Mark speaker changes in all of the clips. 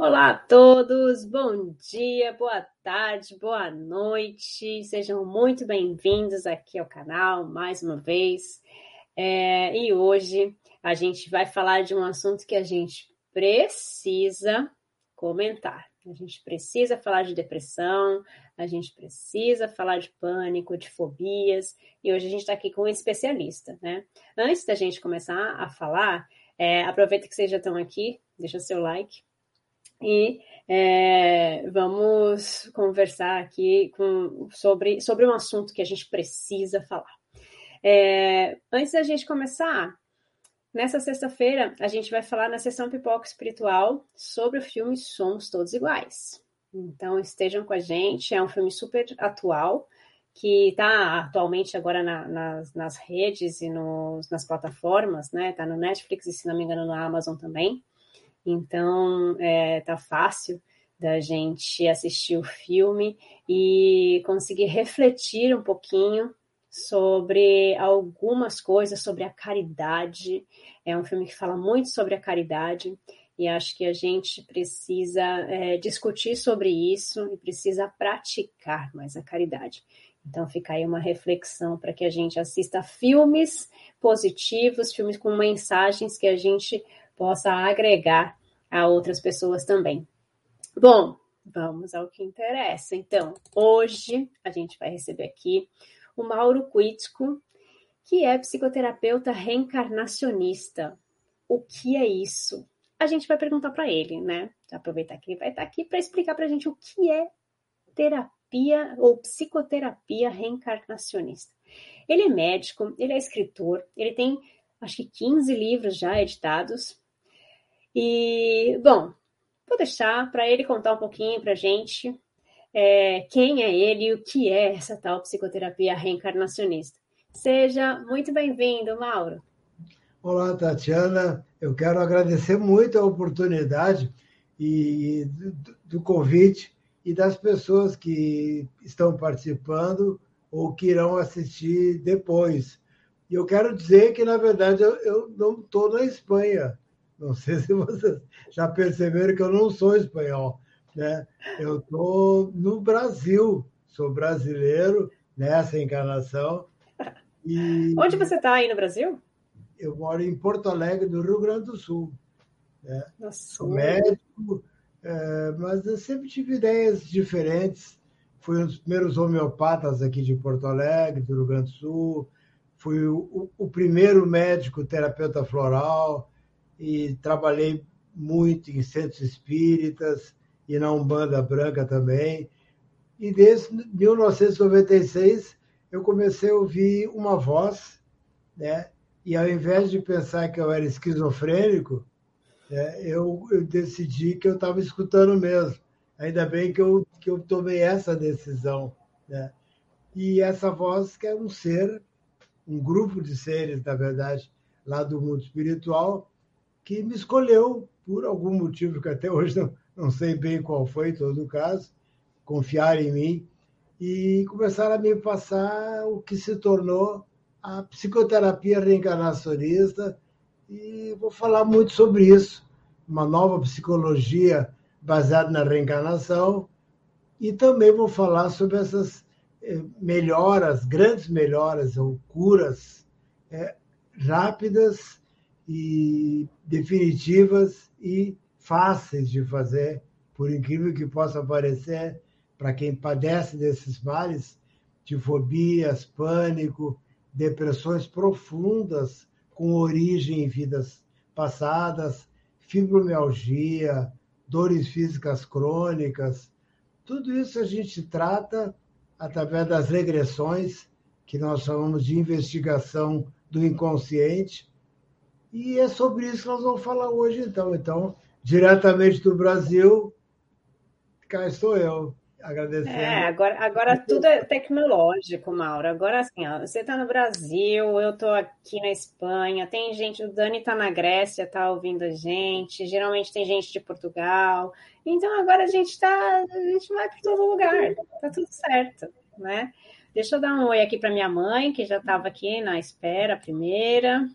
Speaker 1: Olá a todos, bom dia, boa tarde, boa noite, sejam muito bem-vindos aqui ao canal mais uma vez. É, e hoje a gente vai falar de um assunto que a gente precisa comentar. A gente precisa falar de depressão, a gente precisa falar de pânico, de fobias, e hoje a gente está aqui com um especialista, né? Antes da gente começar a falar, é, aproveita que vocês já estão aqui, deixa seu like, e é, vamos conversar aqui com, sobre, sobre um assunto que a gente precisa falar. É, antes da gente começar, nessa sexta-feira a gente vai falar na sessão Pipoca Espiritual sobre o filme Somos Todos Iguais. Então estejam com a gente, é um filme super atual que está atualmente agora na, nas, nas, redes e nos, nas plataformas, né? Está no Netflix e se não me engano na Amazon também. Então, é, tá fácil da gente assistir o filme e conseguir refletir um pouquinho sobre algumas coisas, sobre a caridade. É um filme que fala muito sobre a caridade e acho que a gente precisa é, discutir sobre isso e precisa praticar mais a caridade. Então fica aí uma reflexão para que a gente assista filmes positivos, filmes com mensagens que a gente possa agregar a outras pessoas também. Bom, vamos ao que interessa. Então, hoje a gente vai receber aqui o Mauro Quitsko, que é psicoterapeuta reencarnacionista. O que é isso? A gente vai perguntar para ele, né? Aproveitar que ele vai estar aqui para explicar para a gente o que é terapia ou psicoterapia reencarnacionista. Ele é médico, ele é escritor, ele tem acho que 15 livros já editados, e, bom, vou deixar para ele contar um pouquinho para a gente é, quem é ele e o que é essa tal psicoterapia reencarnacionista. Seja muito bem-vindo, Mauro.
Speaker 2: Olá, Tatiana. Eu quero agradecer muito a oportunidade e do, do convite e das pessoas que estão participando ou que irão assistir depois. E eu quero dizer que, na verdade, eu, eu não estou na Espanha. Não sei se vocês já perceberam que eu não sou espanhol. Né? Eu estou no Brasil, sou brasileiro nessa encarnação.
Speaker 1: E Onde você está aí no Brasil?
Speaker 2: Eu moro em Porto Alegre, do Rio Grande do Sul. Né? Sou médico, é, mas eu sempre tive ideias diferentes. Fui um dos primeiros homeopatas aqui de Porto Alegre, do Rio Grande do Sul. Fui o, o primeiro médico terapeuta floral e trabalhei muito em centros espíritas e na Umbanda Branca também. E desde 1996 eu comecei a ouvir uma voz, né? E ao invés de pensar que eu era esquizofrênico, né, eu, eu decidi que eu estava escutando mesmo. Ainda bem que eu, que eu tomei essa decisão. Né? E essa voz que é um ser, um grupo de seres, na verdade, lá do mundo espiritual, que me escolheu por algum motivo que até hoje não, não sei bem qual foi, em todo caso, confiar em mim e começaram a me passar o que se tornou a psicoterapia reencarnacionista e vou falar muito sobre isso, uma nova psicologia baseada na reencarnação e também vou falar sobre essas eh, melhoras, grandes melhoras ou curas é, rápidas e definitivas e fáceis de fazer, por incrível que possa parecer, para quem padece desses males, de fobias, pânico, depressões profundas com origem em vidas passadas, fibromialgia, dores físicas crônicas. Tudo isso a gente trata através das regressões, que nós chamamos de investigação do inconsciente, e é sobre isso que nós vamos falar hoje, então. Então, diretamente do Brasil, cá estou eu, agradecendo.
Speaker 1: É, agora, agora tudo é tecnológico, Mauro. Agora, assim, ó, você está no Brasil, eu estou aqui na Espanha, tem gente, o Dani está na Grécia, está ouvindo a gente, geralmente tem gente de Portugal. Então, agora a gente está, a gente vai para todo lugar, tá tudo certo, né? Deixa eu dar um oi aqui para minha mãe, que já estava aqui na espera, primeira.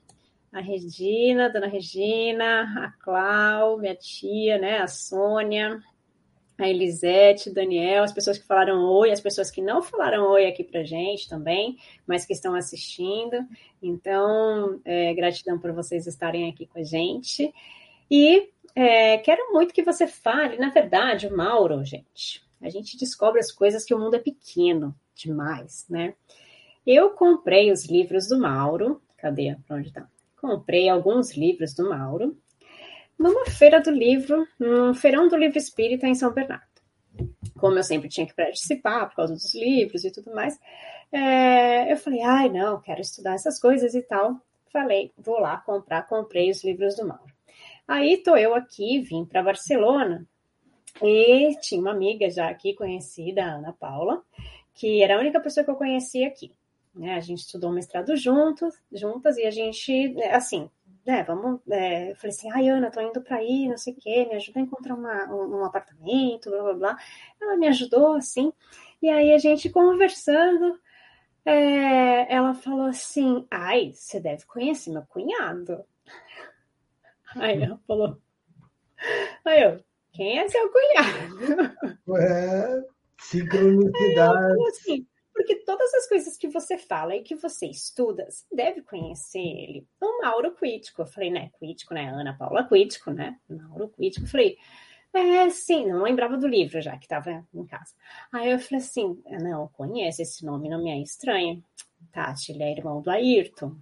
Speaker 1: A Regina, Dona Regina, a Clau, minha tia, né, a Sônia, a Elisete, Daniel, as pessoas que falaram oi, as pessoas que não falaram oi aqui pra gente também, mas que estão assistindo. Então, é, gratidão por vocês estarem aqui com a gente. E é, quero muito que você fale, na verdade, o Mauro, gente, a gente descobre as coisas que o mundo é pequeno demais, né? Eu comprei os livros do Mauro, cadê? Pra onde tá? Comprei alguns livros do Mauro numa feira do livro, num feirão do livro espírita em São Bernardo. Como eu sempre tinha que participar por causa dos livros e tudo mais, é, eu falei, ai, não, quero estudar essas coisas e tal. Falei, vou lá comprar, comprei os livros do Mauro. Aí tô eu aqui, vim para Barcelona e tinha uma amiga já aqui conhecida, a Ana Paula, que era a única pessoa que eu conhecia aqui. Né? A gente estudou o mestrado juntos, juntas e a gente, assim, né, vamos. É, eu falei assim, ai, Ana, tô indo para aí, não sei o quê, me ajuda a encontrar uma, um, um, apartamento, blá blá blá. Ela me ajudou, assim, e aí a gente conversando, é, ela falou assim, ai, você deve conhecer meu cunhado. Aí ela falou, aí eu, quem é seu cunhado?
Speaker 2: É, sincronicidade.
Speaker 1: Assim, porque todas as coisas que você fala e que você estuda, você deve conhecer ele. O Mauro Quítico. Eu falei, né? Quítico, né? Ana Paula Quítico, né? Mauro Quítico. Eu falei, é, sim, não lembrava do livro já que estava em casa. Aí eu falei assim: não, conheço esse nome, não me é estranho. Tati, ele é irmão do Ayrton.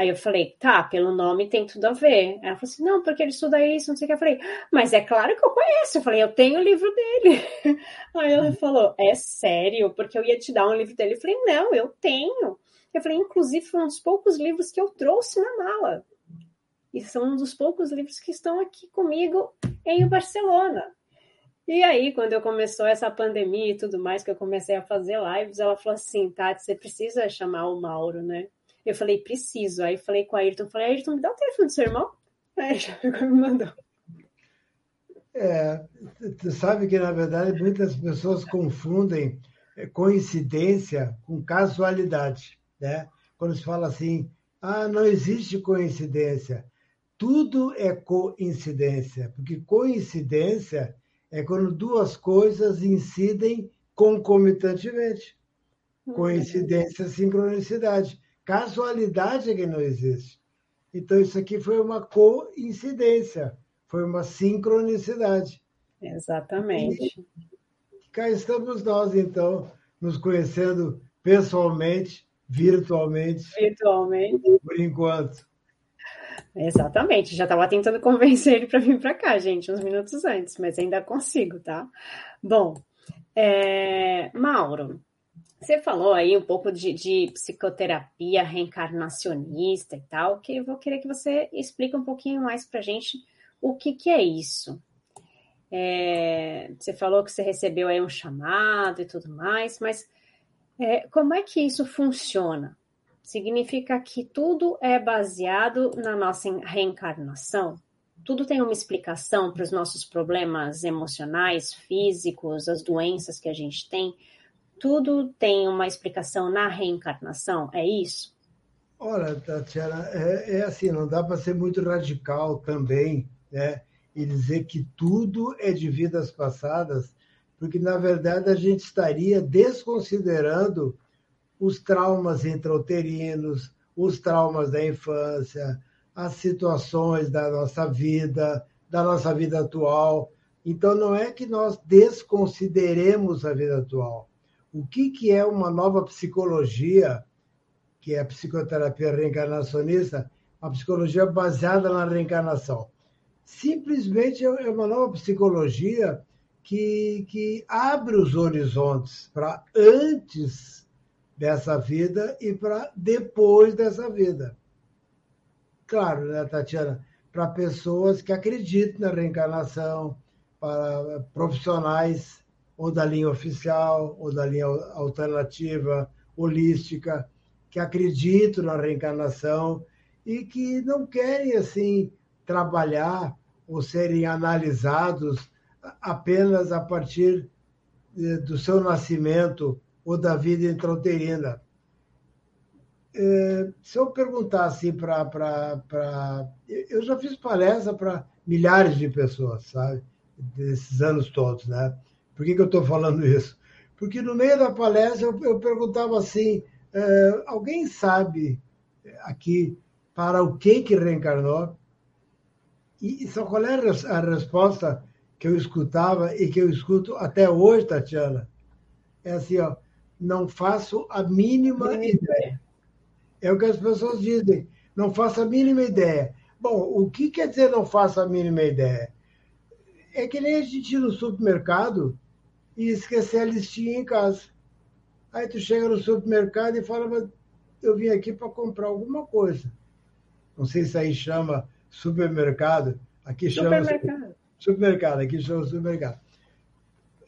Speaker 1: Aí eu falei, tá, pelo nome tem tudo a ver. Ela falou assim, não, porque ele estuda isso, não sei o que. Eu falei, mas é claro que eu conheço. Eu falei, eu tenho o livro dele. Aí ela falou, é sério? Porque eu ia te dar um livro dele. Eu falei, não, eu tenho. Eu falei, inclusive, foi um dos poucos livros que eu trouxe na mala. E são um dos poucos livros que estão aqui comigo em Barcelona. E aí, quando eu começou essa pandemia e tudo mais, que eu comecei a fazer lives, ela falou assim, Tati, você precisa chamar o Mauro, né? Eu falei, preciso. Aí falei com a Ayrton, falei, Ayrton, me dá o telefone do seu irmão? Aí já me mandou.
Speaker 2: É, tu sabe que, na verdade, muitas pessoas confundem é, coincidência com casualidade, né? Quando se fala assim, ah, não existe coincidência. Tudo é coincidência, porque coincidência é quando duas coisas incidem concomitantemente. Uhum. Coincidência, sincronicidade. Casualidade que não existe. Então, isso aqui foi uma coincidência, foi uma sincronicidade.
Speaker 1: Exatamente.
Speaker 2: E cá estamos nós, então, nos conhecendo pessoalmente, virtualmente.
Speaker 1: Virtualmente.
Speaker 2: Por enquanto.
Speaker 1: Exatamente, já estava tentando convencer ele para vir para cá, gente, uns minutos antes, mas ainda consigo, tá? Bom, é... Mauro, você falou aí um pouco de, de, psicoterapia reencarnacionista e tal, que eu vou querer que você explique um pouquinho mais para gente o que, que é isso. É, você falou que você recebeu aí um chamado e tudo mais, mas é, como é que isso funciona? Significa que tudo é baseado na nossa reencarnação? Tudo tem uma explicação para os nossos problemas emocionais, físicos, as doenças que a gente tem? Tudo tem uma explicação na reencarnação? É isso?
Speaker 2: Olha, Tatiana, é, é assim, não dá para ser muito radical também, né? E dizer que tudo é de vidas passadas, porque, na verdade, a gente estaria desconsiderando os traumas intrauterinos, os traumas da infância, as situações da nossa vida, da nossa vida atual. Então, não é que nós desconsideremos a vida atual o que, que é uma nova psicologia, que é a psicoterapia reencarnacionista, uma psicologia baseada na reencarnação. Simplesmente é uma nova psicologia que, que abre os horizontes para antes dessa vida e para depois dessa vida. Claro, né, Tatiana? Para pessoas que acreditam na reencarnação, para profissionais ou da linha oficial, ou da linha alternativa, holística, que acreditam na reencarnação e que não querem, assim, trabalhar ou serem analisados apenas a partir do seu nascimento ou da vida intrauterina. é, se eu perguntasse para. Pra... Eu já fiz palestra para milhares de pessoas, sabe? Desses anos todos, né? Por que, que eu estou falando isso? Porque no meio da palestra eu, eu perguntava assim: é, alguém sabe aqui para o que que reencarnou? E só qual era a resposta que eu escutava e que eu escuto até hoje, Tatiana? É assim, ó, não faço a mínima ideia. É o que as pessoas dizem, não faço a mínima ideia. Bom, o que quer dizer não faço a mínima ideia? É que nem a gente ir no supermercado e esquecer a listinha em casa. Aí tu chega no supermercado e fala, eu vim aqui para comprar alguma coisa. Não sei se aí chama supermercado, aqui chama supermercado. supermercado, aqui chama supermercado.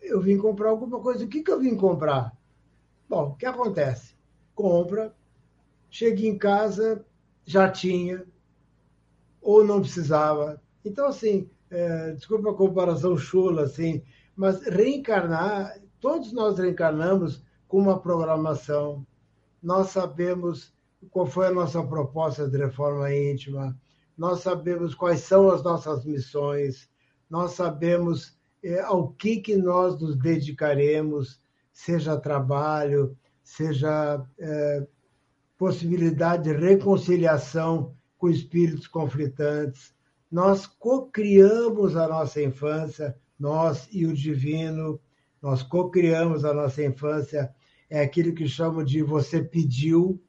Speaker 2: Eu vim comprar alguma coisa. O que, que eu vim comprar? Bom, o que acontece? Compra, chega em casa, já tinha, ou não precisava. Então, assim, é, desculpa a comparação chula, assim, mas reencarnar, todos nós reencarnamos com uma programação. Nós sabemos qual foi a nossa proposta de reforma íntima, nós sabemos quais são as nossas missões, nós sabemos é, ao que, que nós nos dedicaremos, seja trabalho, seja é, possibilidade de reconciliação com espíritos conflitantes. Nós co-criamos a nossa infância, nós e o divino, nós co-criamos a nossa infância, é aquilo que chamam de você pediu,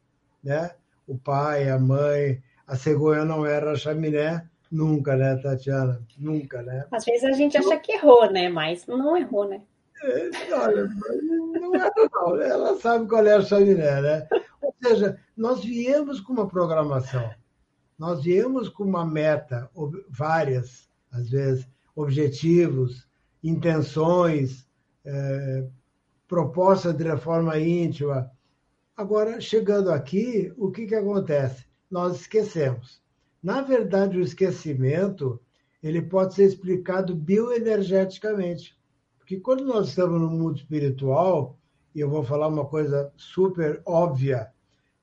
Speaker 2: né? O pai, a mãe, a cegonha não era a chaminé, nunca, né, Tatiana? Nunca, né?
Speaker 1: Às vezes a gente acha que errou, né? Mas não errou, né?
Speaker 2: É, olha, não era, não. Ela sabe qual é a chaminé, né? Ou seja, nós viemos com uma programação, nós viemos com uma meta, várias, às vezes, objetivos, intenções, é, propostas de reforma íntima. Agora, chegando aqui, o que, que acontece? Nós esquecemos. Na verdade, o esquecimento ele pode ser explicado bioenergeticamente. Porque quando nós estamos no mundo espiritual, e eu vou falar uma coisa super óbvia,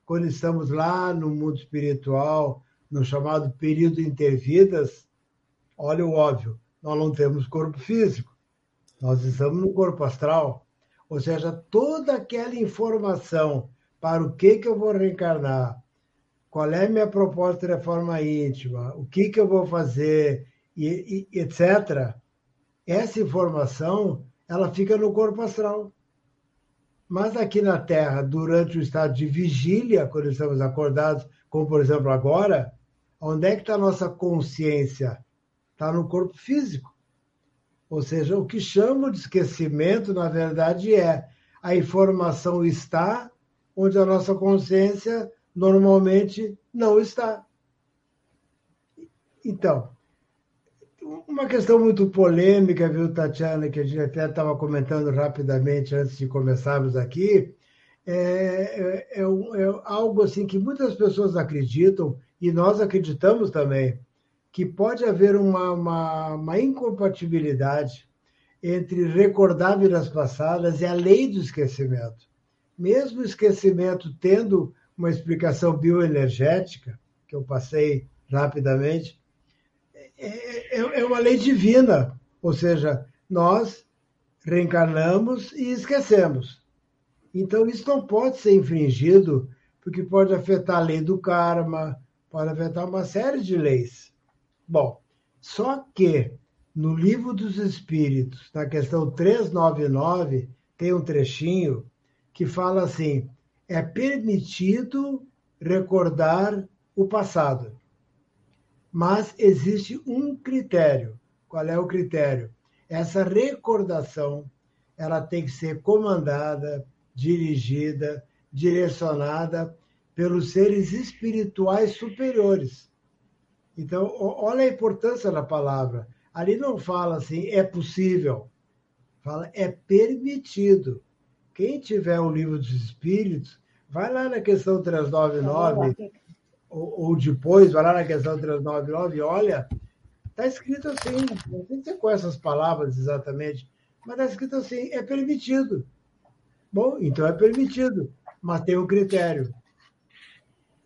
Speaker 2: quando estamos lá no mundo espiritual, no chamado período intervidas, olha o óbvio, nós não temos corpo físico, nós estamos no corpo astral. Ou seja, toda aquela informação para o que, que eu vou reencarnar, qual é a minha proposta de reforma íntima, o que, que eu vou fazer, e, e, etc., essa informação ela fica no corpo astral. Mas aqui na Terra, durante o estado de vigília, quando estamos acordados, como por exemplo agora, onde é que está a nossa consciência? Está no corpo físico. Ou seja, o que chamo de esquecimento, na verdade, é a informação está onde a nossa consciência normalmente não está. Então, uma questão muito polêmica, viu, Tatiana, que a gente até estava comentando rapidamente antes de começarmos aqui, é, é, é, é, algo assim que muitas pessoas acreditam, e nós acreditamos também, que pode haver uma, uma, uma incompatibilidade entre recordar vidas passadas e a lei do esquecimento. Mesmo o esquecimento tendo uma explicação bioenergética, que eu passei rapidamente, é, é, é uma lei divina, ou seja, nós reencarnamos e esquecemos. Então, isso não pode ser infringido, porque pode afetar a lei do karma, pode afetar uma série de leis. Bom, só que no Livro dos Espíritos, na questão 399, tem um trechinho que fala assim: é permitido recordar o passado. Mas existe um critério. Qual é o critério? Essa recordação ela tem que ser comandada, dirigida, direcionada pelos seres espirituais superiores. Então, olha a importância da palavra. Ali não fala assim, é possível. Fala, é permitido. Quem tiver o livro dos Espíritos, vai lá na questão 399 ou, ou depois, vai lá na questão 399 e olha, está escrito assim, não sei se você conhece as palavras exatamente, mas está escrito assim, é permitido. Bom, então é permitido, mas tem um critério.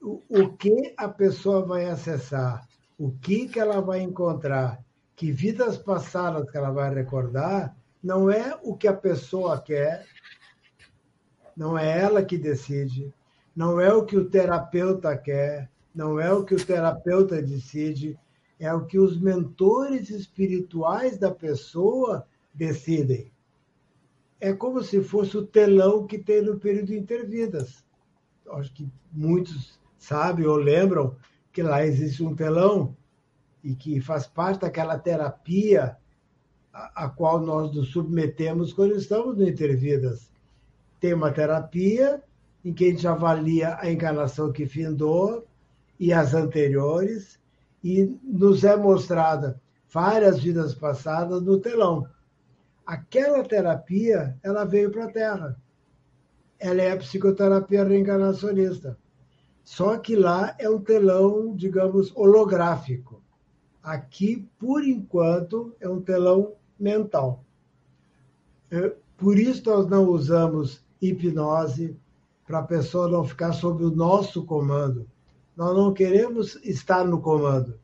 Speaker 2: o, o que a pessoa vai acessar, o que, que ela vai encontrar, que vidas passadas que ela vai recordar, não é o que a pessoa quer, não é ela que decide, não é o que o terapeuta quer, não é o que o terapeuta decide, é o que os mentores espirituais da pessoa decidem. É como se fosse o telão que tem no período intervidas. Acho que muitos sabem ou lembram que lá existe um telão e que faz parte daquela terapia a, a qual nós nos submetemos quando estamos no intervidas. Tem uma terapia em que a gente avalia a encarnação que findou e as anteriores, e nos é mostrada várias vidas passadas no telão. Aquela terapia, ela veio para a Terra. Ela é a psicoterapia reencarnacionista. Só que lá é um telão, digamos, holográfico. Aqui, por enquanto, é um telão mental. É, por isso, nós não usamos hipnose, para a pessoa não ficar sob o nosso comando. Nós não queremos estar no comando.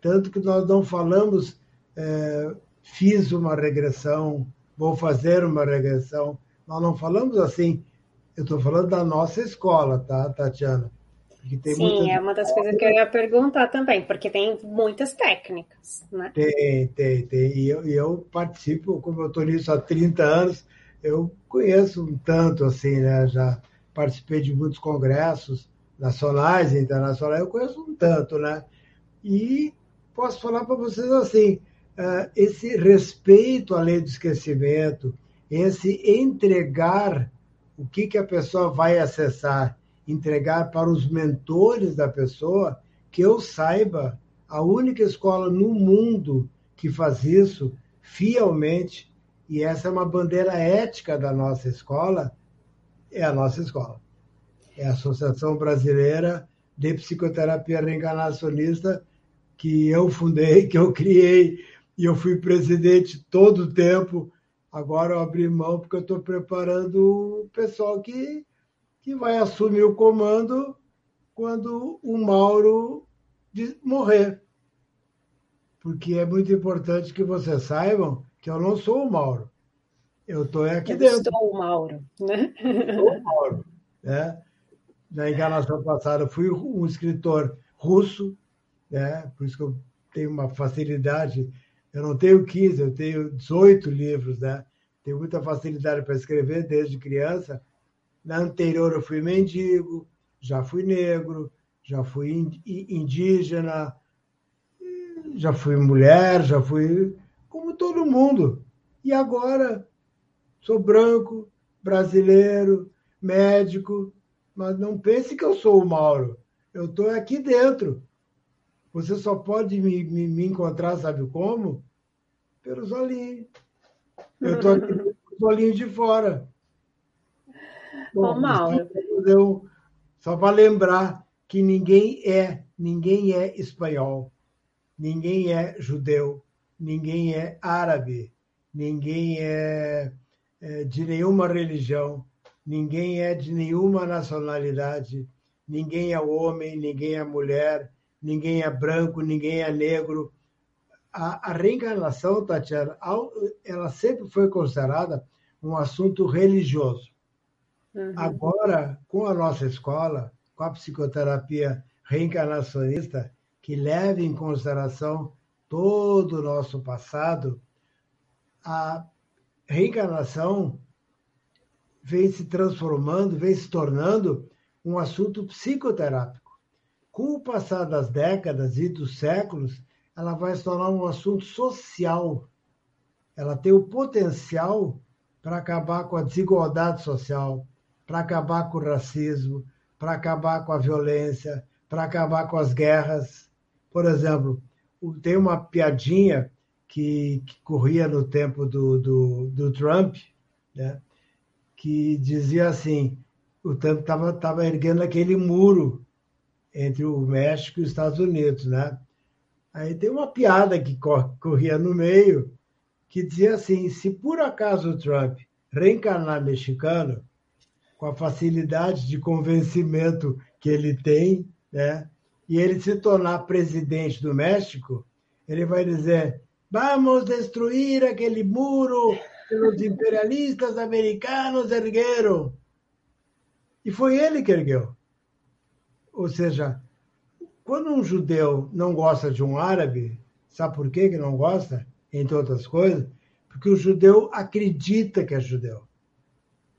Speaker 2: Tanto que nós não falamos, é, fiz uma regressão, vou fazer uma regressão. Nós não falamos assim. Eu estou falando da nossa escola, tá, Tatiana?
Speaker 1: Sim, muitas... é uma das coisas que eu ia perguntar também, porque tem muitas técnicas, né?
Speaker 2: Tem, tem, tem. E eu, eu participo, como eu estou nisso há 30 anos, eu conheço um tanto, assim, né? Já participei de muitos congressos nacionais e internacionais, eu conheço um tanto, né? E posso falar para vocês assim, eh, esse respeito à lei do esquecimento, esse entregar o que, que a pessoa vai acessar, entregar para os mentores da pessoa, que eu saiba, a única escola no mundo que faz isso fielmente e essa é uma bandeira ética da nossa escola, é a nossa escola. É a Associação Brasileira de Psicoterapia Reencarnacionista, que eu fundei, que eu criei, e eu fui presidente todo o tempo. Agora eu abri mão porque eu estou preparando o pessoal que, que vai assumir o comando quando o Mauro morrer. Porque é muito importante que vocês saibam que eu não sou o Mauro. Eu estou aqui eu dentro.
Speaker 1: Sou o Mauro. Né?
Speaker 2: Sou o Mauro. Né? Na encarnação passada, fui um escritor russo, né? por isso que eu tenho uma facilidade. Eu não tenho 15, eu tenho 18 livros. Né? Tenho muita facilidade para escrever desde criança. Na anterior, eu fui mendigo, já fui negro, já fui indígena, já fui mulher, já fui como todo mundo. E agora sou branco, brasileiro, médico, mas não pense que eu sou o Mauro. Eu estou aqui dentro. Você só pode me, me, me encontrar, sabe como? Pelos olhinhos. Eu estou aqui pelos olhinhos de fora.
Speaker 1: Bom, Ô, Mauro.
Speaker 2: Eu, só para lembrar que ninguém é, ninguém é espanhol, ninguém é judeu, ninguém é árabe, ninguém é, é de nenhuma religião, ninguém é de nenhuma nacionalidade, ninguém é homem, ninguém é mulher, ninguém é branco, ninguém é negro. A, a reencarnação, Tatiana, ela sempre foi considerada um assunto religioso. Uhum. Agora, com a nossa escola, com a psicoterapia reencarnacionista, que leva em consideração todo o nosso passado, a reencarnação vem se transformando, vem se tornando um assunto psicoterápico. Com o passar das décadas e dos séculos, ela vai se tornar um assunto social. Ela tem o potencial para acabar com a desigualdade social, para acabar com o racismo, para acabar com a violência, para acabar com as guerras. Por exemplo, tem uma piadinha que, que corria no tempo do, do, do, Trump, né? que dizia assim: o Trump estava tava erguendo aquele muro entre o México e os Estados Unidos. Né? Aí tem uma piada que corria no meio que dizia assim: se por acaso o Trump reencarnar mexicano, com a facilidade de convencimento que ele tem, né? e ele se tornar presidente do México, ele vai dizer: vamos destruir aquele muro que os imperialistas americanos ergueram. E foi ele que ergueu. Ou seja, quando um judeu não gosta de um árabe, sabe por que não gosta? Entre outras coisas, porque o judeu acredita que é judeu.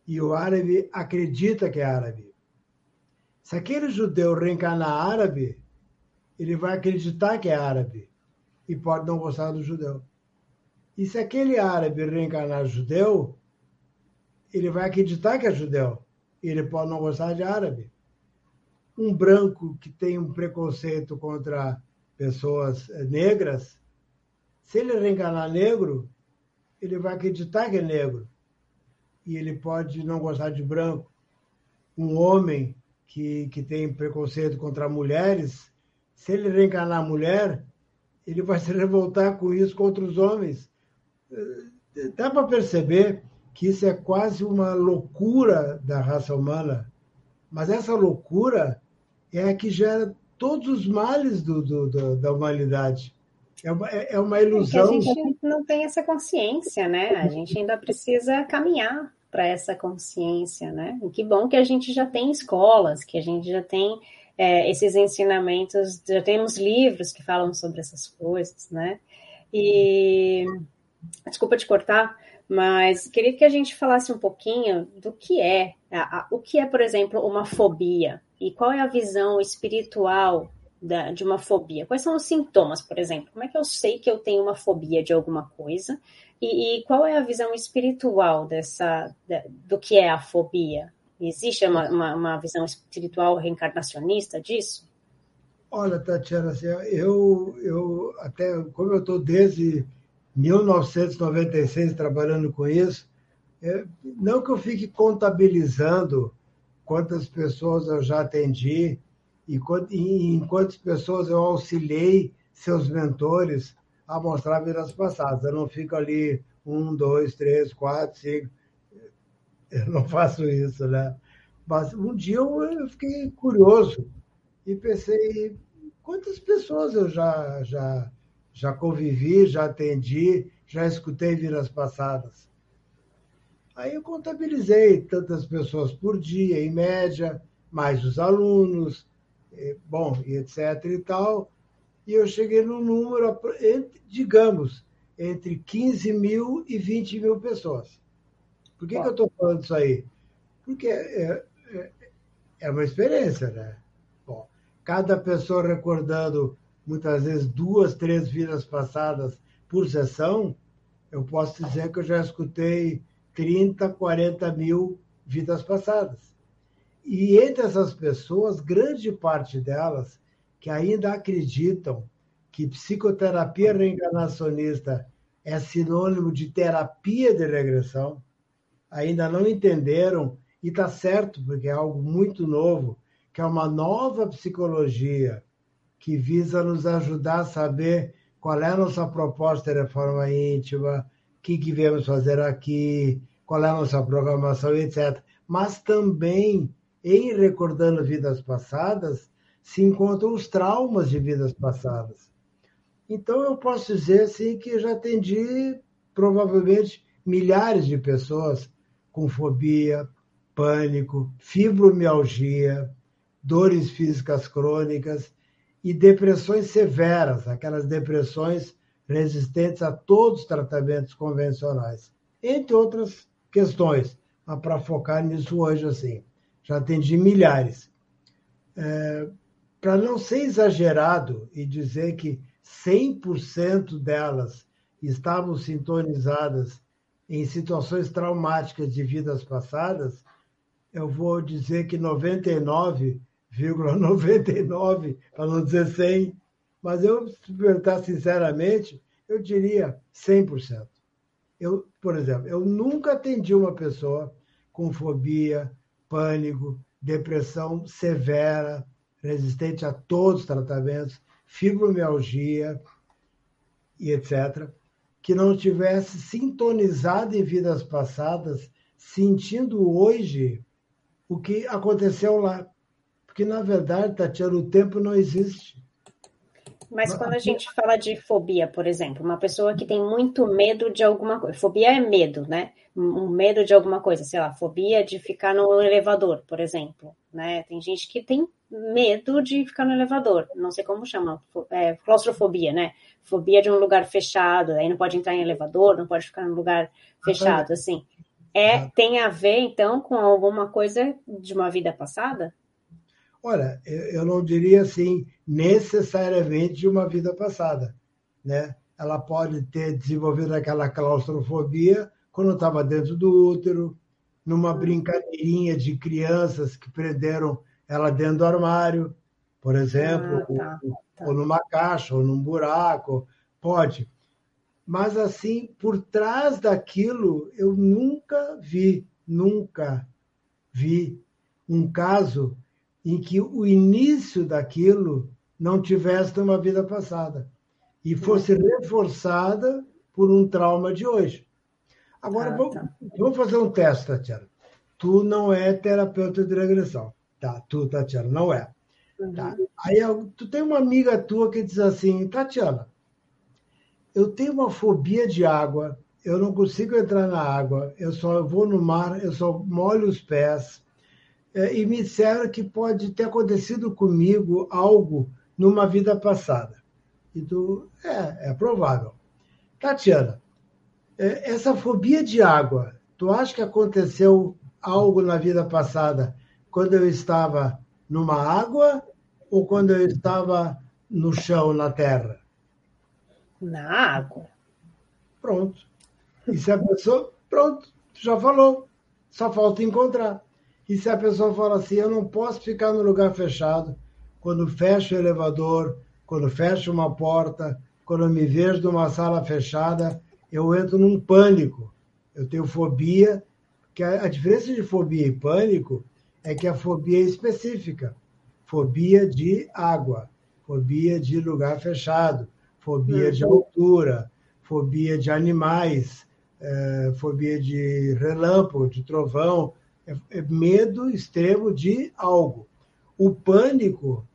Speaker 2: E o árabe acredita que é árabe. Se aquele judeu reencarnar árabe, ele vai acreditar que é árabe e pode não gostar do judeu. E se aquele árabe reencarnar judeu, ele vai acreditar que é judeu e ele pode não gostar de árabe. Um branco que tem um preconceito contra pessoas negras, se ele reencarnar negro, ele vai acreditar que é negro e ele pode não gostar de branco. Um homem que, que tem preconceito contra mulheres, se ele reencarnar mulher, ele vai se revoltar com isso contra os homens. Dá para perceber que isso é quase uma loucura da raça humana, mas essa loucura é a que gera todos os males do, do, do da humanidade. É uma, é, é uma ilusão. É
Speaker 1: a gente não tem essa consciência, né? A gente ainda precisa caminhar para essa consciência, né? E que bom que a gente já tem escolas, que a gente já tem é, esses ensinamentos, já temos livros que falam sobre essas coisas, né? E desculpa te cortar, mas queria que a gente falasse um pouquinho do que é, a, a, o que é, por exemplo, uma fobia e qual é a visão espiritual da, de uma fobia. Quais são os sintomas, por exemplo? Como é que eu sei que eu tenho uma fobia de alguma coisa? E, e qual é a visão espiritual dessa, do que é a fobia? Existe uma, uma, uma, visão espiritual reencarnacionista disso?
Speaker 2: Olha, Tatiana, assim, eu, eu até como eu estou desde 1996 trabalhando com isso, é, não que eu fique contabilizando quantas pessoas eu já atendi e, em quantas pessoas eu auxiliei seus mentores a mostrar vidas passadas. Eu não fico ali um, dois, três, quatro, cinco. Eu não faço isso, né? Mas um dia eu fiquei curioso e pensei quantas pessoas eu já já já convivi, já atendi, já escutei vidas passadas. Aí eu contabilizei tantas pessoas por dia, em média, mais os alunos, bom, e etc e tal. E eu cheguei no número, digamos, entre 15 mil e 20 mil pessoas. Por que, que eu estou falando isso aí? Porque é, é, é, uma experiência, né? Bom, cada pessoa recordando muitas vezes duas, três vidas passadas por sessão, eu posso dizer que eu já escutei 30, 40 mil vidas passadas. E entre essas pessoas, grande parte delas que ainda acreditam que psicoterapia reencarnacionista é sinônimo de terapia de regressão, ainda não entenderam, e está certo, porque é algo muito novo, que é uma nova psicologia que visa nos ajudar a saber qual é a nossa proposta de reforma íntima, que, que viemos fazer aqui, qual é a nossa programação, etc. Mas também, em recordando vidas passadas, se encontram os traumas de vidas passadas. Então, eu posso dizer assim, que já atendi provavelmente milhares de pessoas com fobia, pânico, fibromialgia, dores físicas crônicas e depressões severas, aquelas depressões resistentes a todos os tratamentos convencionais, entre outras questões, mas para focar nisso hoje assim, já atendi milhares. É, para não ser exagerado e dizer que 100% delas estavam sintonizadas em situações traumáticas de vidas passadas, eu vou dizer que 99,99, para não dizer 100, mas eu, se perguntar sinceramente, eu diria 100%. Eu, por exemplo, eu nunca atendi uma pessoa com fobia, pânico, depressão severa, resistente a todos os tratamentos, fibromialgia e etc., que não tivesse sintonizado em vidas passadas, sentindo hoje o que aconteceu lá. Porque, na verdade, Tatiana, o tempo não existe.
Speaker 1: Mas quando a gente fala de fobia, por exemplo, uma pessoa que tem muito medo de alguma coisa, fobia é medo, né? Um medo de alguma coisa, sei lá, fobia de ficar no elevador, por exemplo, né? Tem gente que tem medo de ficar no elevador, não sei como chama, é, claustrofobia, né? Fobia de um lugar fechado, aí não pode entrar em elevador, não pode ficar em um lugar fechado, assim. É, tem a ver, então, com alguma coisa de uma vida passada?
Speaker 2: Olha, eu não diria assim, necessariamente de uma vida passada, né? Ela pode ter desenvolvido aquela claustrofobia quando estava dentro do útero, numa hum. brincadeirinha de crianças que prenderam ela dentro do armário, por exemplo, ah, tá, ou, tá. ou numa caixa, ou num buraco, pode. Mas assim, por trás daquilo, eu nunca vi, nunca vi um caso em que o início daquilo não tivesse uma vida passada e fosse reforçada por um trauma de hoje. Agora, ah, vamos, tá. vamos, fazer um teste, Tatiana. Tu não é terapeuta de regressão. Tá, tu, Tatiana, não é. Uhum. Tá. Aí tu tem uma amiga tua que diz assim, Tatiana, eu tenho uma fobia de água, eu não consigo entrar na água, eu só vou no mar, eu só molho os pés, e me disseram que pode ter acontecido comigo algo numa vida passada. E tu, é, é provável. Tatiana, é, essa fobia de água, tu acha que aconteceu algo na vida passada quando eu estava numa água ou quando eu estava no chão, na terra?
Speaker 1: Na água.
Speaker 2: Pronto. E se a pessoa. Pronto, já falou. Só falta encontrar. E se a pessoa fala assim, eu não posso ficar no lugar fechado, quando fecho o elevador, quando fecho uma porta, quando eu me vejo numa sala fechada, eu entro num pânico. Eu tenho fobia, que a, diferença de fobia e pânico é que a fobia é específica. Fobia de água, fobia de lugar fechado, fobia uhum. de altura, fobia de animais, é, fobia de relâmpago, de trovão, é, é medo extremo de algo. O pânico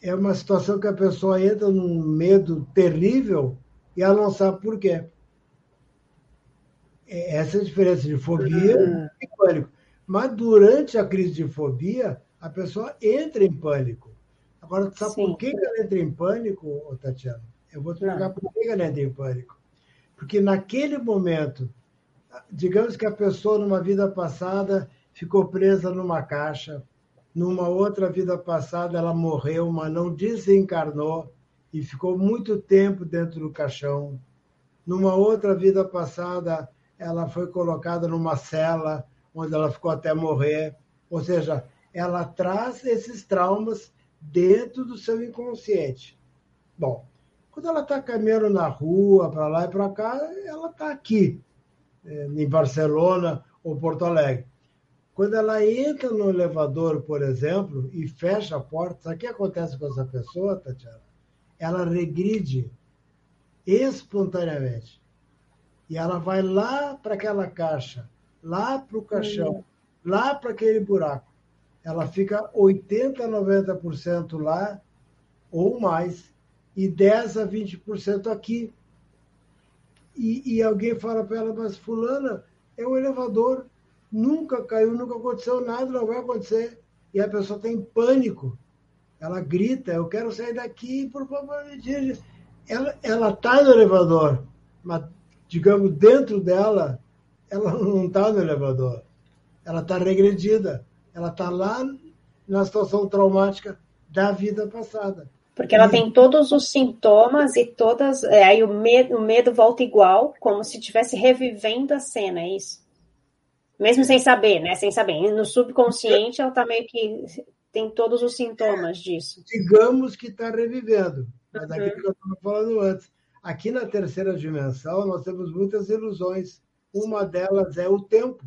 Speaker 2: é uma situação que a pessoa entra num medo terrível e ela não sabe por quê. É essa é a diferença de fobia uhum. e pânico. Mas durante a crise de fobia, a pessoa entra em pânico. Agora, tu sabe Sim. por que ela entra em pânico, Tatiana? Eu vou te explicar por que ela entra em pânico. Porque naquele momento, digamos que a pessoa, numa vida passada, ficou presa numa caixa. Numa outra vida passada, ela morreu, mas não desencarnou e ficou muito tempo dentro do caixão. Numa outra vida passada, ela foi colocada numa cela, onde ela ficou até morrer. Ou seja, ela traz esses traumas dentro do seu inconsciente. Bom, quando ela está caminhando na rua, para lá e para cá, ela está aqui, eh, em Barcelona ou Porto Alegre. Quando ela entra no elevador, por exemplo, e fecha a porta, sabe o que acontece com essa pessoa, Tatiana? Ela regride espontaneamente. E ela vai lá para aquela caixa, lá para o caixão, hum. lá para aquele buraco. Ela fica 80%, 90% lá ou mais, e 10% a 20% aqui. E, e alguém fala para ela, mas fulana, é um elevador nunca caiu, nunca aconteceu nada, não vai acontecer. E a pessoa tem pânico. Ela grita, eu quero sair daqui, por favor, me tire. Ela está no elevador, mas, digamos, dentro dela, ela não está no elevador. Ela está regredida. Ela está lá na situação traumática da vida passada.
Speaker 1: Porque ela tem todos os sintomas e todas. É, aí o medo, o medo volta igual, como se estivesse revivendo a cena, é isso? Mesmo sem saber, né? Sem saber. No subconsciente, ela está meio que tem todos os sintomas disso.
Speaker 2: Digamos que está revivendo. Mas uhum. aquilo que eu estava falando antes. Aqui na terceira dimensão, nós temos muitas ilusões. Uma delas é o tempo.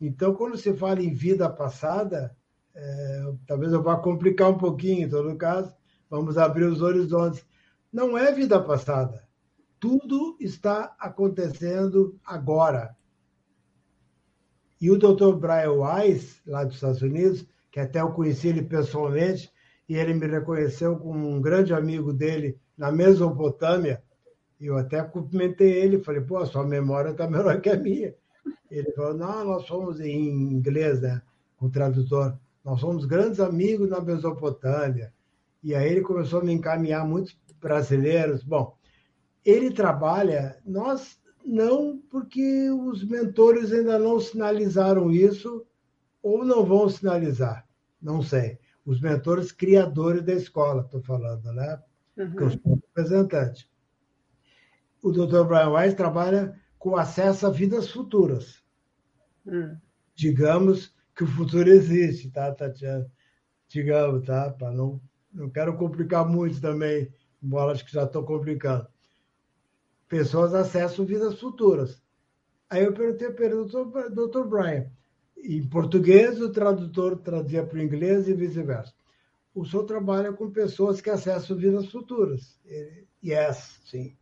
Speaker 2: Então, quando se fala em vida passada, é, talvez eu vá complicar um pouquinho, em todo caso, vamos abrir os horizontes. Não é vida passada. Tudo está acontecendo agora. E o Dr. Brian Weiss, lá dos Estados Unidos, que até eu conheci ele pessoalmente, e ele me reconheceu como um grande amigo dele na Mesopotâmia. E eu até cumprimentei ele, falei, pô, a sua memória está melhor que a minha. Ele falou, não, nós somos em inglês, né, com o tradutor, nós somos grandes amigos na Mesopotâmia. E aí ele começou a me encaminhar muitos brasileiros. Bom, ele trabalha, nós não, porque os mentores ainda não sinalizaram isso, ou não vão sinalizar, não sei. Os mentores criadores da escola, estou falando, né? Uhum. Que eu sou representante. O Dr. Brian Weiss trabalha com acesso a vidas futuras. Uhum. Digamos que o futuro existe, tá, Tatiana? Digamos, tá? Para não, não quero complicar muito também, embora acho que já estou complicando pessoas acessam vidas futuras. Aí eu perguntei para o Dr. Brian, em português, o tradutor traduzia para o inglês e vice-versa. O senhor trabalha com pessoas que acessam vidas futuras. Ele, yes, sim.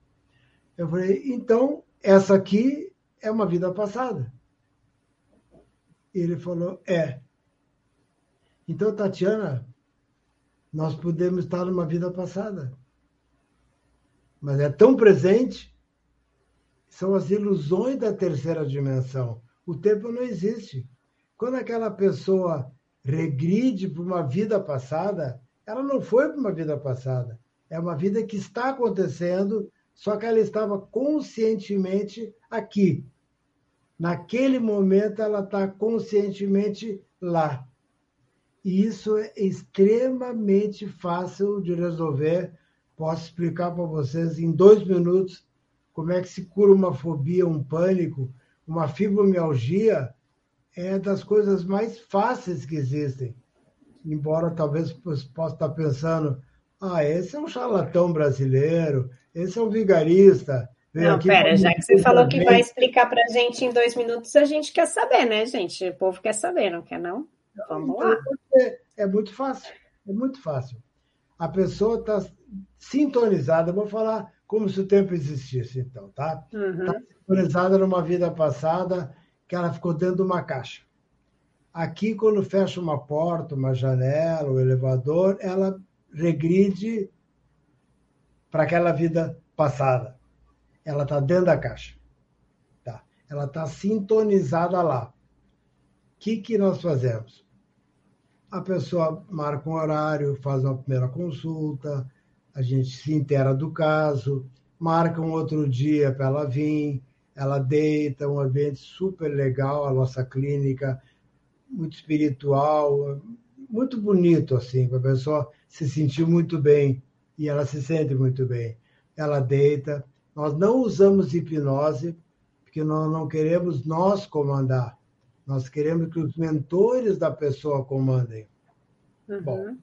Speaker 2: Eu falei, então, essa aqui é uma vida passada. Ele falou, é. Então, Tatiana, nós podemos estar numa vida passada. Mas é tão presente são as ilusões da terceira dimensão. O tempo não existe. Quando aquela pessoa regride para uma vida passada, ela não foi para uma vida passada. É uma vida que está acontecendo, só que ela estava conscientemente aqui. Naquele momento, ela está conscientemente lá. E isso é extremamente fácil de resolver. Posso explicar para vocês em dois minutos como é que se cura uma fobia, um pânico, uma fibromialgia, é das coisas mais fáceis que existem. Embora talvez você possa estar pensando, ah, esse é um charlatão brasileiro, esse é um vigarista.
Speaker 1: Não, pera, já que você falou que vai explicar para a gente em dois minutos, a gente quer saber, né, gente? O povo quer saber, não quer não? Vamos então, lá.
Speaker 2: É, é muito fácil, é muito fácil. A pessoa está sintonizada, vou falar como se o tempo existisse, então, tá? Uhum. Tá sincronizada numa vida passada que ela ficou dentro de uma caixa. Aqui, quando fecha uma porta, uma janela, o um elevador, ela regride para aquela vida passada. Ela está dentro da caixa. Tá? Ela está sintonizada lá. O que, que nós fazemos? A pessoa marca um horário, faz uma primeira consulta, a gente se intera do caso, marca um outro dia para ela vir, ela deita, um ambiente super legal, a nossa clínica, muito espiritual, muito bonito, assim, para a pessoa se sentir muito bem, e ela se sente muito bem. Ela deita, nós não usamos hipnose, porque nós não queremos nós comandar, nós queremos que os mentores da pessoa comandem. Uhum. Bom,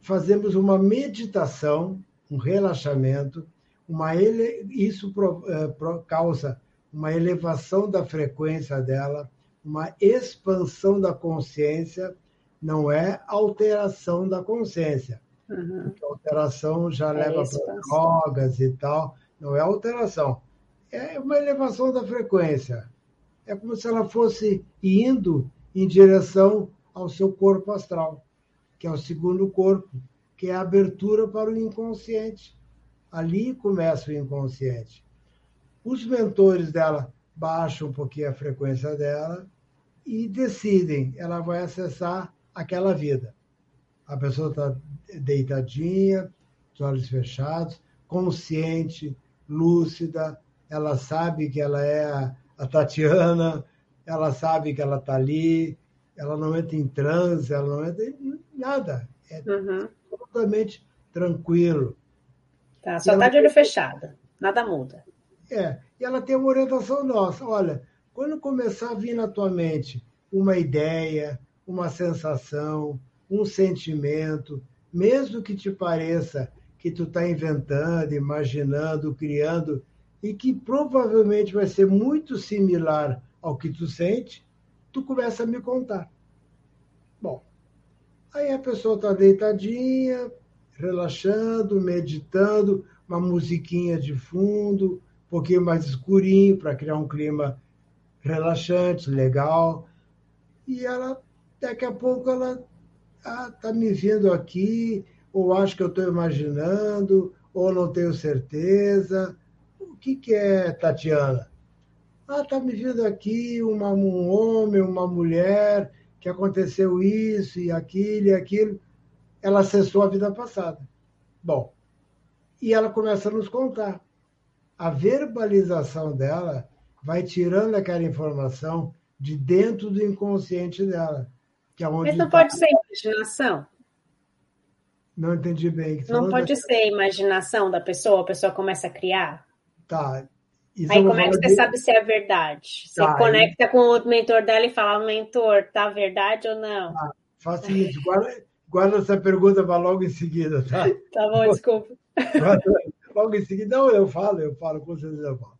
Speaker 2: fazemos uma meditação, um relaxamento, uma ele... isso pro... É, pro... causa uma elevação da frequência dela, uma expansão da consciência, não é alteração da consciência. Uhum. Alteração já é leva para drogas e tal, não é alteração. É uma elevação da frequência. É como se ela fosse indo em direção ao seu corpo astral que é o segundo corpo, que é a abertura para o inconsciente. Ali começa o inconsciente. Os mentores dela baixam um pouquinho a frequência dela e decidem, ela vai acessar aquela vida. A pessoa está deitadinha, os olhos fechados, consciente, lúcida, ela sabe que ela é a Tatiana, ela sabe que ela está ali, ela não entra em transe, ela não entra em nada. É uhum. totalmente tranquilo.
Speaker 1: Tá, só está de olho fechado, nada muda.
Speaker 2: É, e ela tem uma orientação nossa. Olha, quando começar a vir na tua mente uma ideia, uma sensação, um sentimento, mesmo que te pareça que tu está inventando, imaginando, criando, e que provavelmente vai ser muito similar ao que tu sente, tu começa a me contar. Bom, aí a pessoa está deitadinha, relaxando, meditando, uma musiquinha de fundo, um pouquinho mais escurinho para criar um clima relaxante, legal. E ela daqui a pouco ela ah, me vindo aqui, ou acho que eu estou imaginando, ou não tenho certeza. O que, que é, Tatiana? Ah, está me vindo aqui uma, um homem, uma mulher, que aconteceu isso e aquilo e aquilo. Ela acessou a vida passada. Bom, e ela começa a nos contar. A verbalização dela vai tirando aquela informação de dentro do inconsciente dela.
Speaker 1: Que é onde Mas não tá... pode ser imaginação?
Speaker 2: Não entendi bem.
Speaker 1: Não pode ser imaginação da pessoa, a pessoa começa a criar?
Speaker 2: Tá.
Speaker 1: Isso aí como é que você de... sabe se é verdade? Você tá, conecta aí... com o mentor dela e fala, mentor, tá verdade ou não?
Speaker 2: Tá. Faça isso, guarda, guarda essa pergunta para logo em seguida, tá?
Speaker 1: Tá bom, desculpa.
Speaker 2: Logo em seguida, não, eu falo, eu falo, com certeza eu falo.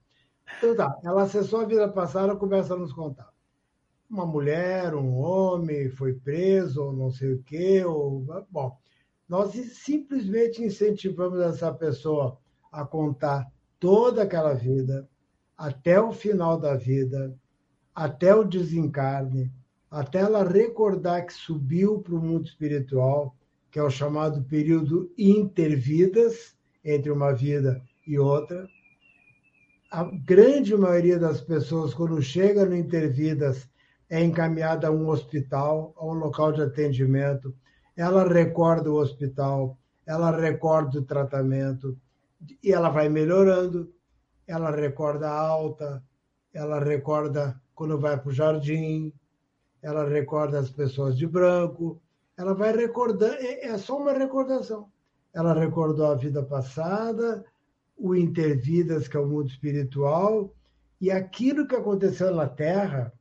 Speaker 2: Então tá, ela acessou a vida passada, começa a nos contar uma mulher, um homem foi preso, ou não sei o quê, ou. Bom, nós simplesmente incentivamos essa pessoa a contar toda aquela vida, até o final da vida, até o desencarne, até ela recordar que subiu para o mundo espiritual, que é o chamado período intervidas, entre uma vida e outra. A grande maioria das pessoas, quando chega no intervidas, é encaminhada a um hospital, a um local de atendimento, ela recorda o hospital, ela recorda o tratamento, e ela vai melhorando, ela recorda alta, ela recorda quando vai para o jardim, ela recorda as pessoas de branco, ela vai recordando, é, é só uma recordação. Ela recordou a vida passada, o intervidas, que é o mundo espiritual, e aquilo que aconteceu na Terra,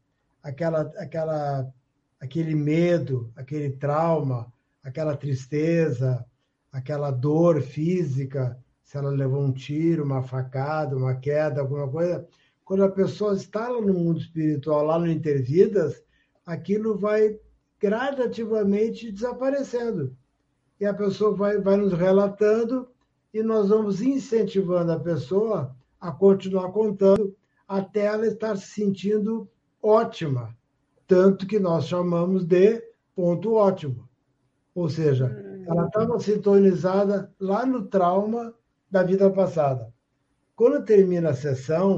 Speaker 2: aquela, aquela, aquele medo, aquele trauma, aquela tristeza, aquela dor física, se ela levou um tiro, uma facada, uma queda, alguma coisa, quando a pessoa está lá no mundo espiritual, lá no Intervidas, aquilo vai gradativamente desaparecendo. E a pessoa vai, vai nos relatando e nós vamos incentivando a pessoa a continuar contando até ela estar se sentindo ótima, tanto que nós chamamos de ponto ótimo. Ou seja, hum. ela estava sintonizada lá no trauma da vida passada. Quando termina a sessão,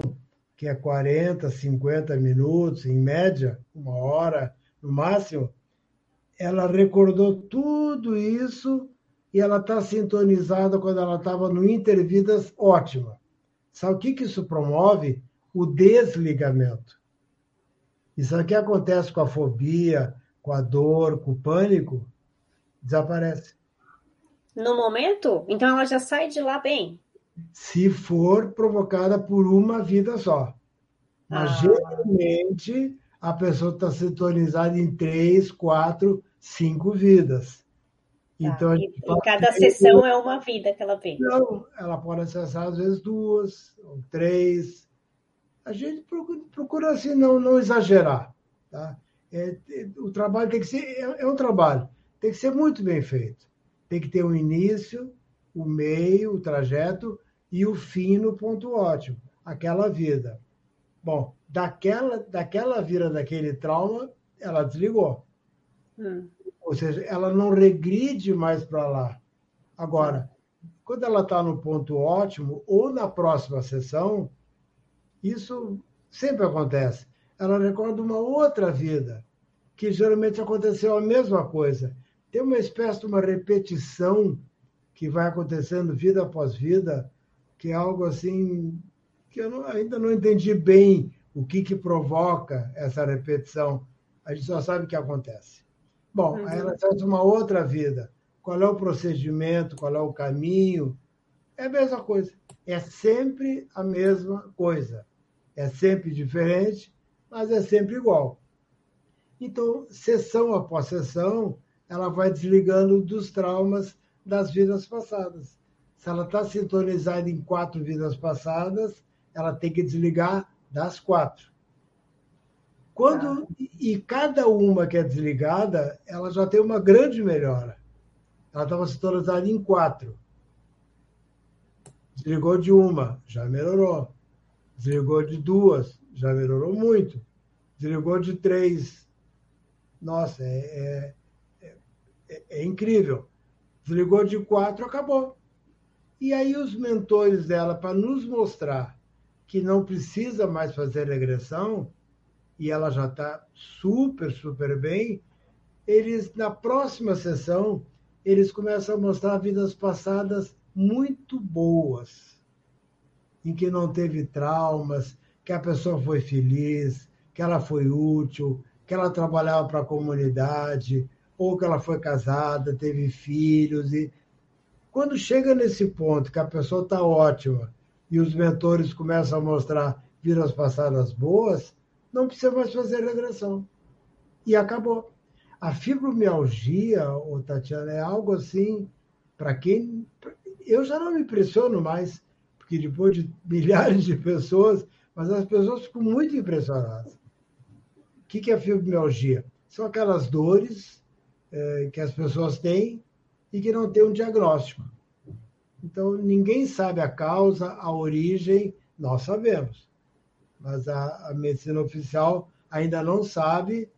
Speaker 2: que é 40, 50 minutos, em média, uma hora no máximo, ela recordou tudo isso e ela está sintonizada quando ela estava no Intervidas ótima. Sabe o que, que isso promove? O desligamento. Isso aqui acontece com a fobia, com a dor, com o pânico, desaparece.
Speaker 1: No momento? Então ela já sai de lá bem?
Speaker 2: Se for provocada por uma vida só. Mas ah. geralmente a pessoa está sintonizada em três, quatro, cinco vidas. Tá.
Speaker 1: Então, e, cada sessão é uma vida que ela vê.
Speaker 2: Não, ela pode acessar às vezes duas, ou três, a gente procura, procura assim, não, não exagerar. Tá? É, é, o trabalho tem que ser, é, é, um trabalho, tem que ser muito bem feito. Tem que ter um início, o meio, o trajeto e o fim no ponto ótimo, aquela vida. Bom, daquela, daquela vida, daquele trauma, ela desligou. Hum. Ou seja, ela não regride mais para lá. Agora, quando ela está no ponto ótimo, ou na próxima sessão, isso sempre acontece. Ela recorda uma outra vida, que geralmente aconteceu a mesma coisa. Tem uma espécie de uma repetição que vai acontecendo vida após vida, que é algo assim que eu não, ainda não entendi bem o que, que provoca essa repetição. A gente só sabe o que acontece. Bom, uhum. aí ela traz uma outra vida. Qual é o procedimento, qual é o caminho? É a mesma coisa. É sempre a mesma coisa. É sempre diferente, mas é sempre igual. Então, sessão após sessão, ela vai desligando dos traumas das vidas passadas. Se ela está sintonizada em quatro vidas passadas, ela tem que desligar das quatro. Quando ah. e cada uma que é desligada, ela já tem uma grande melhora. Ela estava sintonizada em quatro. Desligou de uma, já melhorou. Desligou de duas, já melhorou muito. Desligou de três, Nossa, é, é, é, é incrível. Desligou de quatro, acabou. E aí os mentores dela, para nos mostrar que não precisa mais fazer regressão, e ela já está super, super bem, eles, na próxima sessão, eles começam a mostrar vidas passadas muito boas, em que não teve traumas, que a pessoa foi feliz, que ela foi útil, que ela trabalhava para a comunidade, ou que ela foi casada, teve filhos. E quando chega nesse ponto que a pessoa está ótima e os mentores começam a mostrar vidas passadas boas, não precisa mais fazer regressão. E acabou. A fibromialgia, ô, Tatiana, é algo assim, para quem. Eu já não me impressiono mais, porque depois de milhares de pessoas, mas as pessoas ficam muito impressionadas. O que é fibromialgia? São aquelas dores é, que as pessoas têm e que não têm um diagnóstico. Então, ninguém sabe a causa, a origem, nós sabemos. Mas a, a medicina oficial ainda não sabe,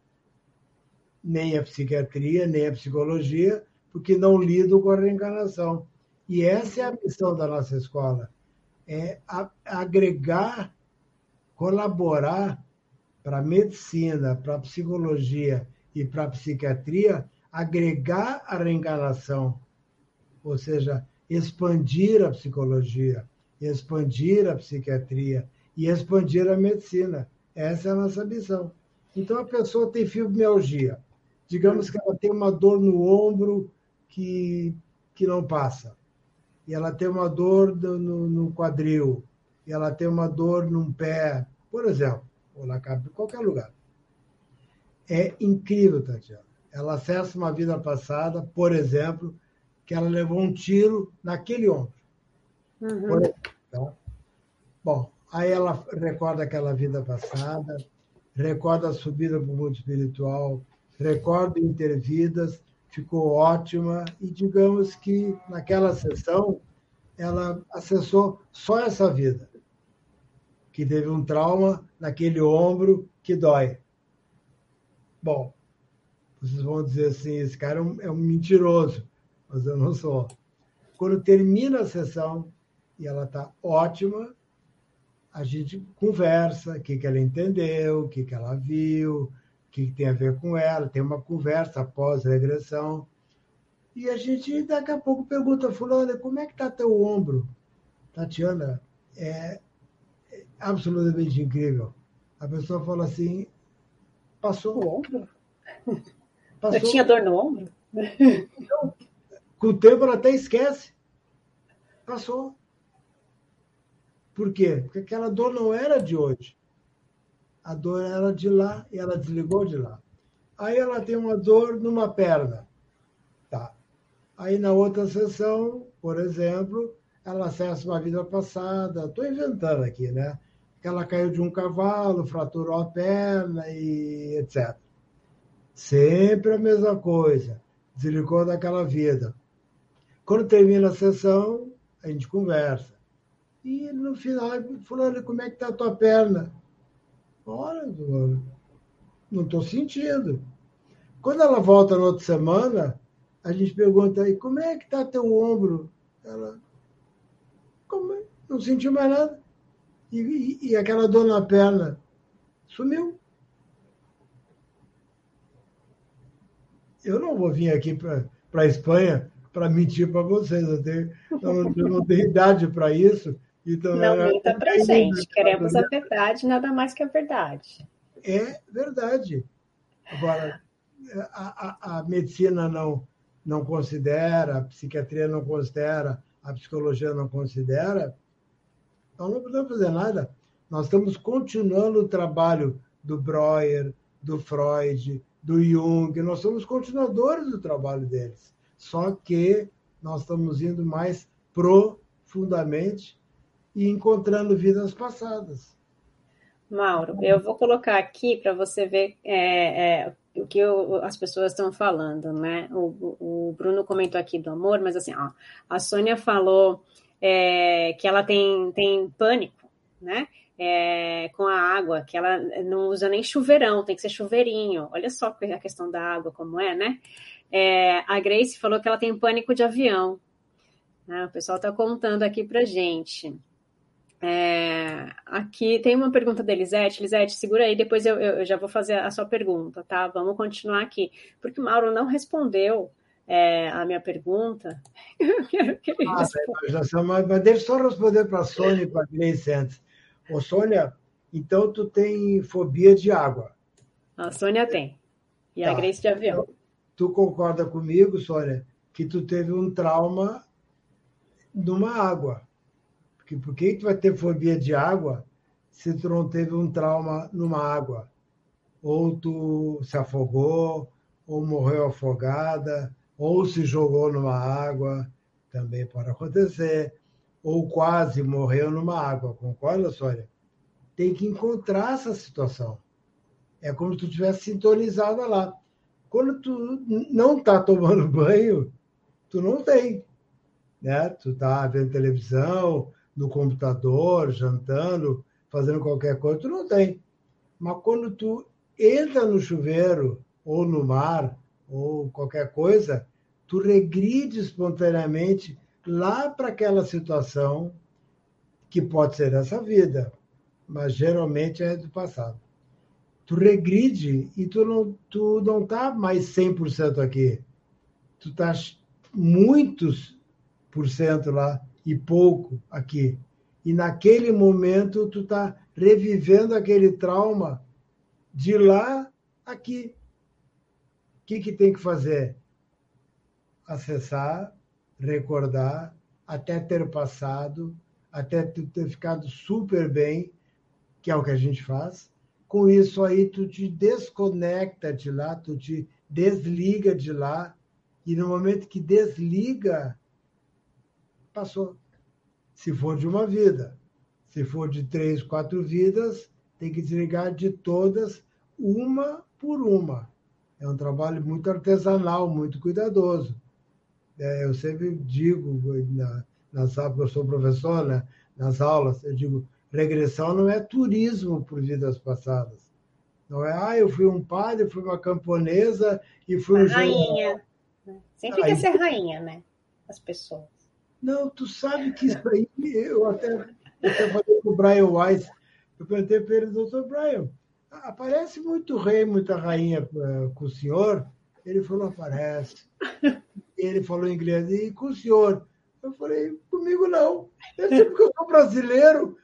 Speaker 2: nem a psiquiatria, nem a psicologia, porque não lidam com a reencarnação. E essa é a missão da nossa escola, é agregar colaborar para a medicina, para a psicologia e para a psiquiatria, agregar a reencarnação, ou seja, expandir a psicologia, expandir a psiquiatria e expandir a medicina. Essa é a nossa missão. Então, a pessoa tem fibromialgia. Digamos que ela tem uma dor no ombro que, que não passa. E ela tem uma dor no, no quadril. E ela tem uma dor num pé por exemplo, ou na cabeça, em qualquer lugar. É incrível, Tatiana. Ela acessa uma vida passada, por exemplo, que ela levou um tiro naquele ombro. Uhum. Exemplo, tá? Bom, aí ela recorda aquela vida passada, recorda a subida para o mundo espiritual, recorda intervidas, ficou ótima, e digamos que naquela sessão ela acessou só essa vida que teve um trauma naquele ombro que dói. Bom, vocês vão dizer assim: esse cara é um, é um mentiroso, mas eu não sou. Quando termina a sessão e ela está ótima, a gente conversa, o que, que ela entendeu, o que, que ela viu, o que, que tem a ver com ela, tem uma conversa após a regressão. E a gente daqui a pouco pergunta, fulano, como é que está teu ombro? Tatiana, é, absolutamente incrível. A pessoa fala assim, passou.
Speaker 1: O ombro? Passou. Eu tinha dor no ombro?
Speaker 2: Então, com o tempo ela até esquece. Passou. Por quê? Porque aquela dor não era de hoje. A dor era de lá e ela desligou de lá. Aí ela tem uma dor numa perna. Tá. Aí na outra sessão, por exemplo, ela acessa uma vida passada. Estou inventando aqui, né? ela caiu de um cavalo, fraturou a perna e etc. Sempre a mesma coisa. Desligou daquela vida. Quando termina a sessão, a gente conversa. E no final, fulano, como é que está a tua perna? Olha, não estou sentindo. Quando ela volta na outra semana, a gente pergunta aí, como é que está teu ombro? Ela, como é? Não sentiu mais nada. E, e, aquela dor na perna sumiu. Eu não vou vir aqui para a Espanha para mentir para vocês. Eu, tenho, eu, eu não tenho idade para isso.
Speaker 1: Então, não minta para gente. Queremos a verdade, nada mais que a verdade.
Speaker 2: É verdade. Agora, a, a, a medicina não, não considera, a psiquiatria não considera, a psicologia não considera, nós não podemos fazer nada. Nós estamos continuando o trabalho do Breuer, do Freud, do Jung, nós somos continuadores do trabalho deles. Só que nós estamos indo mais profundamente e encontrando vidas passadas.
Speaker 1: Mauro, eu vou colocar aqui para você ver é, é, o que eu, as pessoas estão falando, né? O, o, Bruno comentou aqui do amor, mas assim, ó, a Sônia falou é, que ela tem, tem pânico, né? É, com a água, que ela não usa nem chuveirão, tem que ser chuveirinho. Olha só a questão da água, como é, né? É, a Grace falou que ela tem pânico de avião. Né? O pessoal está contando aqui para gente. É, aqui tem uma pergunta da Elisete. Elisete, segura aí, depois eu, eu, já vou fazer a sua pergunta, tá? Vamos continuar aqui. Porque o Mauro não respondeu é, a minha pergunta.
Speaker 2: Eu quero que ele ah, responda. Mas, mas deixa eu só responder para a Sônia e para a Grace antes. Ô, Sônia, então tu tem fobia de água.
Speaker 1: A Sônia tem. E tá. a Grace de avião. Então,
Speaker 2: tu concorda comigo, Sônia, que tu teve um trauma numa água? Porque por que tu vai ter fobia de água se tu não teve um trauma numa água? Ou tu se afogou, ou morreu afogada, ou se jogou numa água, também pode acontecer ou quase morreu numa água, concorda, Sônia? Tem que encontrar essa situação. É como se tu tivesse sintonizado lá. Quando tu não está tomando banho, tu não tem. Né? Tu está vendo televisão, no computador, jantando, fazendo qualquer coisa, tu não tem. Mas quando tu entra no chuveiro, ou no mar, ou qualquer coisa, tu regride espontaneamente lá para aquela situação que pode ser essa vida, mas geralmente é do passado. Tu regride e tu não tu não tá mais 100% aqui. Tu estás muitos por cento lá e pouco aqui. E naquele momento tu tá revivendo aquele trauma de lá aqui. O que, que tem que fazer? Acessar recordar, até ter passado, até ter ficado super bem, que é o que a gente faz. Com isso aí, tu te desconecta de lá, tu te desliga de lá, e no momento que desliga, passou. Se for de uma vida, se for de três, quatro vidas, tem que desligar de todas, uma por uma. É um trabalho muito artesanal, muito cuidadoso. É, eu sempre digo, na, nas aulas, eu sou professor, né? nas aulas, eu digo, regressão não é turismo por vidas passadas. Não é, ah, eu fui um padre, fui uma camponesa e fui um
Speaker 1: rainha. Sempre quer ser rainha, né? As pessoas.
Speaker 2: Não, tu sabe que isso aí, eu até, eu até falei com o Brian Weiss, eu perguntei para ele, doutor Brian, aparece muito rei, muita rainha eh, com o senhor? Ele falou, aparece. Ele falou em inglês, e com o senhor? Eu falei, comigo não. Eu sei porque eu sou brasileiro,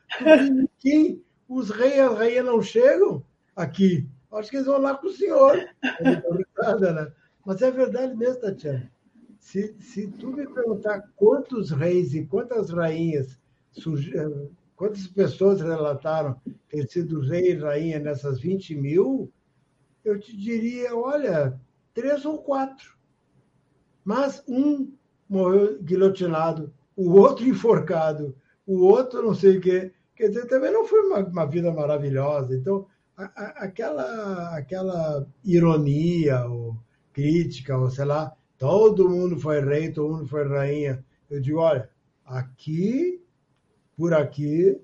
Speaker 2: quem os reis e as rainhas não chegam aqui. Acho que eles vão lá com o senhor. né? Mas é verdade mesmo, Tatiana. Se, se tu me perguntar quantos reis e quantas rainhas, eh, quantas pessoas relataram ter sido rei e rainha nessas 20 mil, eu te diria, olha, três ou quatro. Mas um morreu guilhotinado, o outro enforcado, o outro não sei o quê. Quer dizer, também não foi uma, uma vida maravilhosa. Então, a, a, aquela, aquela ironia ou crítica, ou sei lá, todo mundo foi rei, todo mundo foi rainha. Eu digo, olha, aqui, por aqui,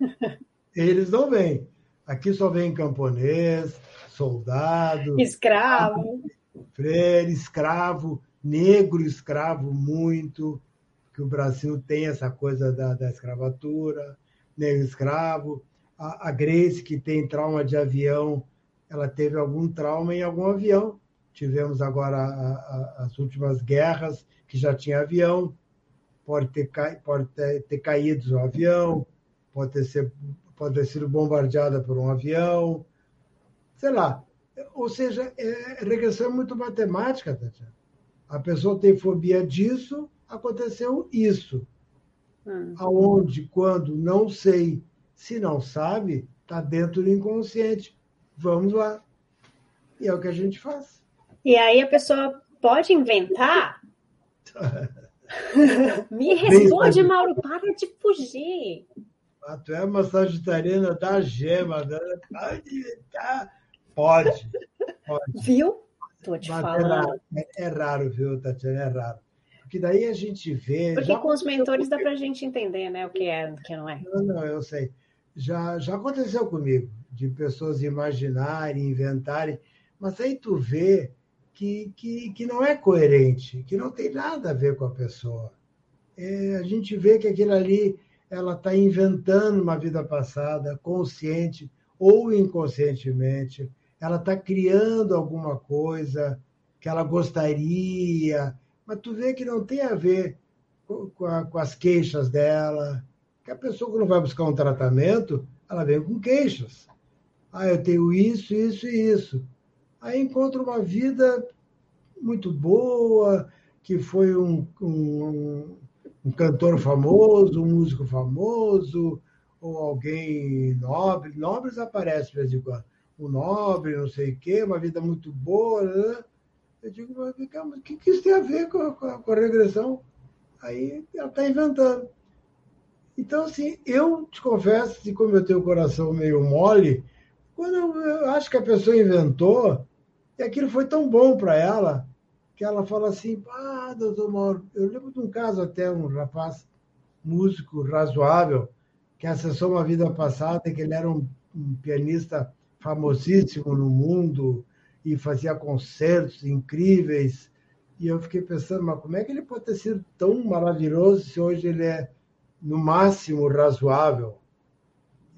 Speaker 2: eles não vêm. Aqui só vem camponês, soldado,
Speaker 1: escravo,
Speaker 2: freire, escravo, negro escravo muito, que o Brasil tem essa coisa da, da escravatura, negro escravo. A, a Grace, que tem trauma de avião, ela teve algum trauma em algum avião. Tivemos agora a, a, as últimas guerras, que já tinha avião, pode ter, pode ter, ter caído o avião, pode ter, ser, pode ter sido bombardeada por um avião, sei lá. Ou seja, é, regressão é muito matemática, Tatiana. A pessoa tem fobia disso, aconteceu isso. Hum. Aonde, quando, não sei. Se não sabe, está dentro do inconsciente. Vamos lá. E é o que a gente faz.
Speaker 1: E aí a pessoa pode inventar? Me responde, Mauro, para de fugir.
Speaker 2: Ah, tu é uma sagitariana da gema, né? pode, tá, pode,
Speaker 1: pode. Viu? Tô te Mas falando. É
Speaker 2: raro, é, é raro, viu, Tatiana? É raro. Porque daí a gente vê.
Speaker 1: Porque com os mentores dá para a gente entender, né? O que é, o que não é.
Speaker 2: Não, não, eu sei. já, já aconteceu comigo, de pessoas imaginarem, inventarem, mas aí tu vê que, que, que não é coerente, que não tem nada a ver com a pessoa. É, a gente vê que aquilo ali ela está inventando uma vida passada, consciente ou inconscientemente, ela está criando alguma coisa que ela gostaria, mas tu vê que não tem a ver com, a, com as queixas dela, que a pessoa que não vai buscar um tratamento, ela vem com queixas. Ah, eu tenho isso, isso e isso. Aí encontra uma vida muito boa, que foi um, um, um cantor famoso, um músico famoso, ou alguém nobre. Nobres aparece de vez em quando. Um nobre, não sei o quê, uma vida muito boa. Né? Eu digo, mas o que, que isso tem a ver com a, com a regressão? Aí ela está inventando. Então, assim, eu te confesso que, como eu tenho o coração meio mole, quando eu acho que a pessoa inventou, e aquilo foi tão bom para ela, que ela fala assim, ah, doutor Mauro, eu lembro de um caso até, um rapaz músico razoável, que acessou uma vida passada, que ele era um, um pianista famosíssimo no mundo e fazia concertos incríveis. E eu fiquei pensando, mas como é que ele pode ter sido tão maravilhoso se hoje ele é, no máximo, razoável?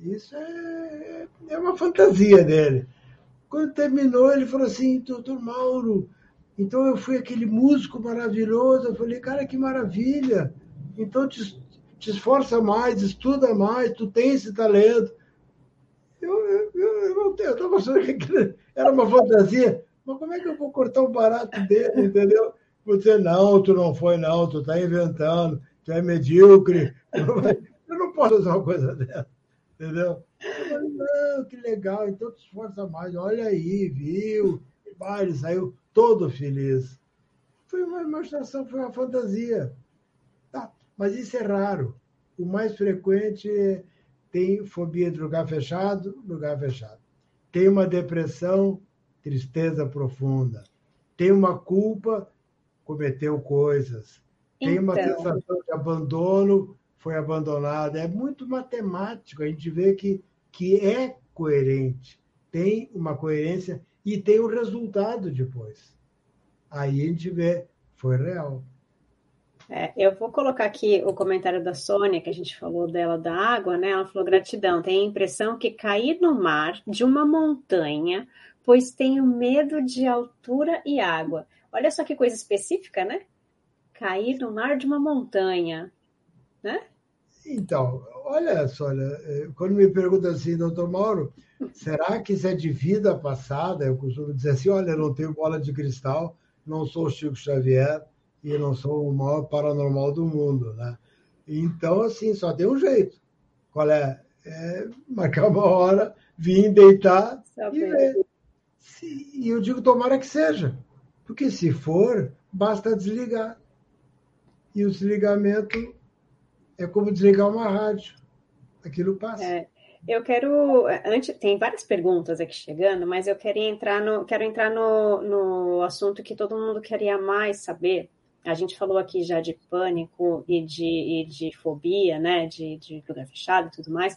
Speaker 2: Isso é, é uma fantasia dele. Quando terminou, ele falou assim, doutor Mauro, então eu fui aquele músico maravilhoso. Eu falei, cara, que maravilha. Então te, te esforça mais, estuda mais, tu tem esse talento. Eu, eu, eu, eu estava achando que aquilo era uma fantasia. Mas como é que eu vou cortar o barato dele, entendeu? Você, não, tu não foi, não, tu está inventando, tu é medíocre. Eu não posso usar uma coisa dessa, entendeu? Eu falei, não, que legal, então te esforça mais, olha aí, viu? Ah, ele saiu todo feliz. Foi uma imaginação, foi uma fantasia. Tá, mas isso é raro. O mais frequente é tem fobia de lugar fechado, lugar fechado. Tem uma depressão, tristeza profunda. Tem uma culpa, cometeu coisas. Tem uma então... sensação de abandono, foi abandonada. É muito matemático. A gente vê que, que é coerente. Tem uma coerência e tem o resultado depois. Aí a gente vê, foi real.
Speaker 1: É, eu vou colocar aqui o comentário da Sônia, que a gente falou dela da água, né? Ela falou: gratidão, tenho a impressão que cair no mar de uma montanha, pois tenho medo de altura e água. Olha só que coisa específica, né? Cair no mar de uma montanha, né?
Speaker 2: Então, olha, Sônia, é, quando me perguntam assim, doutor Mauro, será que isso é de vida passada? Eu costumo dizer assim: olha, não tenho bola de cristal, não sou o Chico Xavier e não sou o maior paranormal do mundo, né? Então, assim, só tem um jeito. Qual é? é marcar uma hora, vir, deitar Sabe. e ver. e eu digo, tomara que seja. Porque se for, basta desligar. E o desligamento é como desligar uma rádio. Aquilo passa.
Speaker 1: É, eu quero. Antes, tem várias perguntas aqui chegando, mas eu quero entrar no, quero entrar no, no assunto que todo mundo queria mais saber. A gente falou aqui já de pânico e de, e de fobia, né? De, de lugar fechado e tudo mais.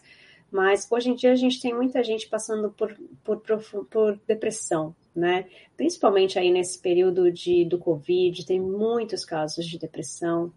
Speaker 1: Mas hoje em dia a gente tem muita gente passando por, por, por, depressão, né? Principalmente aí nesse período de, do Covid, tem muitos casos de depressão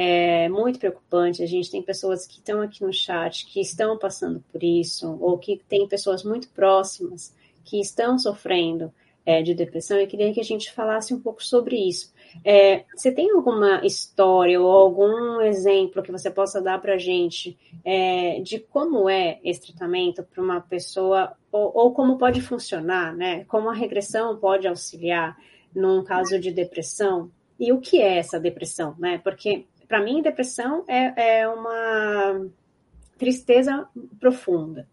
Speaker 1: é muito preocupante. A gente tem pessoas que estão aqui no chat que estão passando por isso, ou que tem pessoas muito próximas que estão sofrendo é, de depressão. Eu queria que a gente falasse um pouco sobre isso. É, você tem alguma história ou algum exemplo que você possa dar para a gente é, de como é esse tratamento para uma pessoa, ou, ou, como pode funcionar, né? Como a regressão pode auxiliar num caso de depressão? E o que é essa depressão, né? Porque para mim, depressão é, é uma tristeza profunda.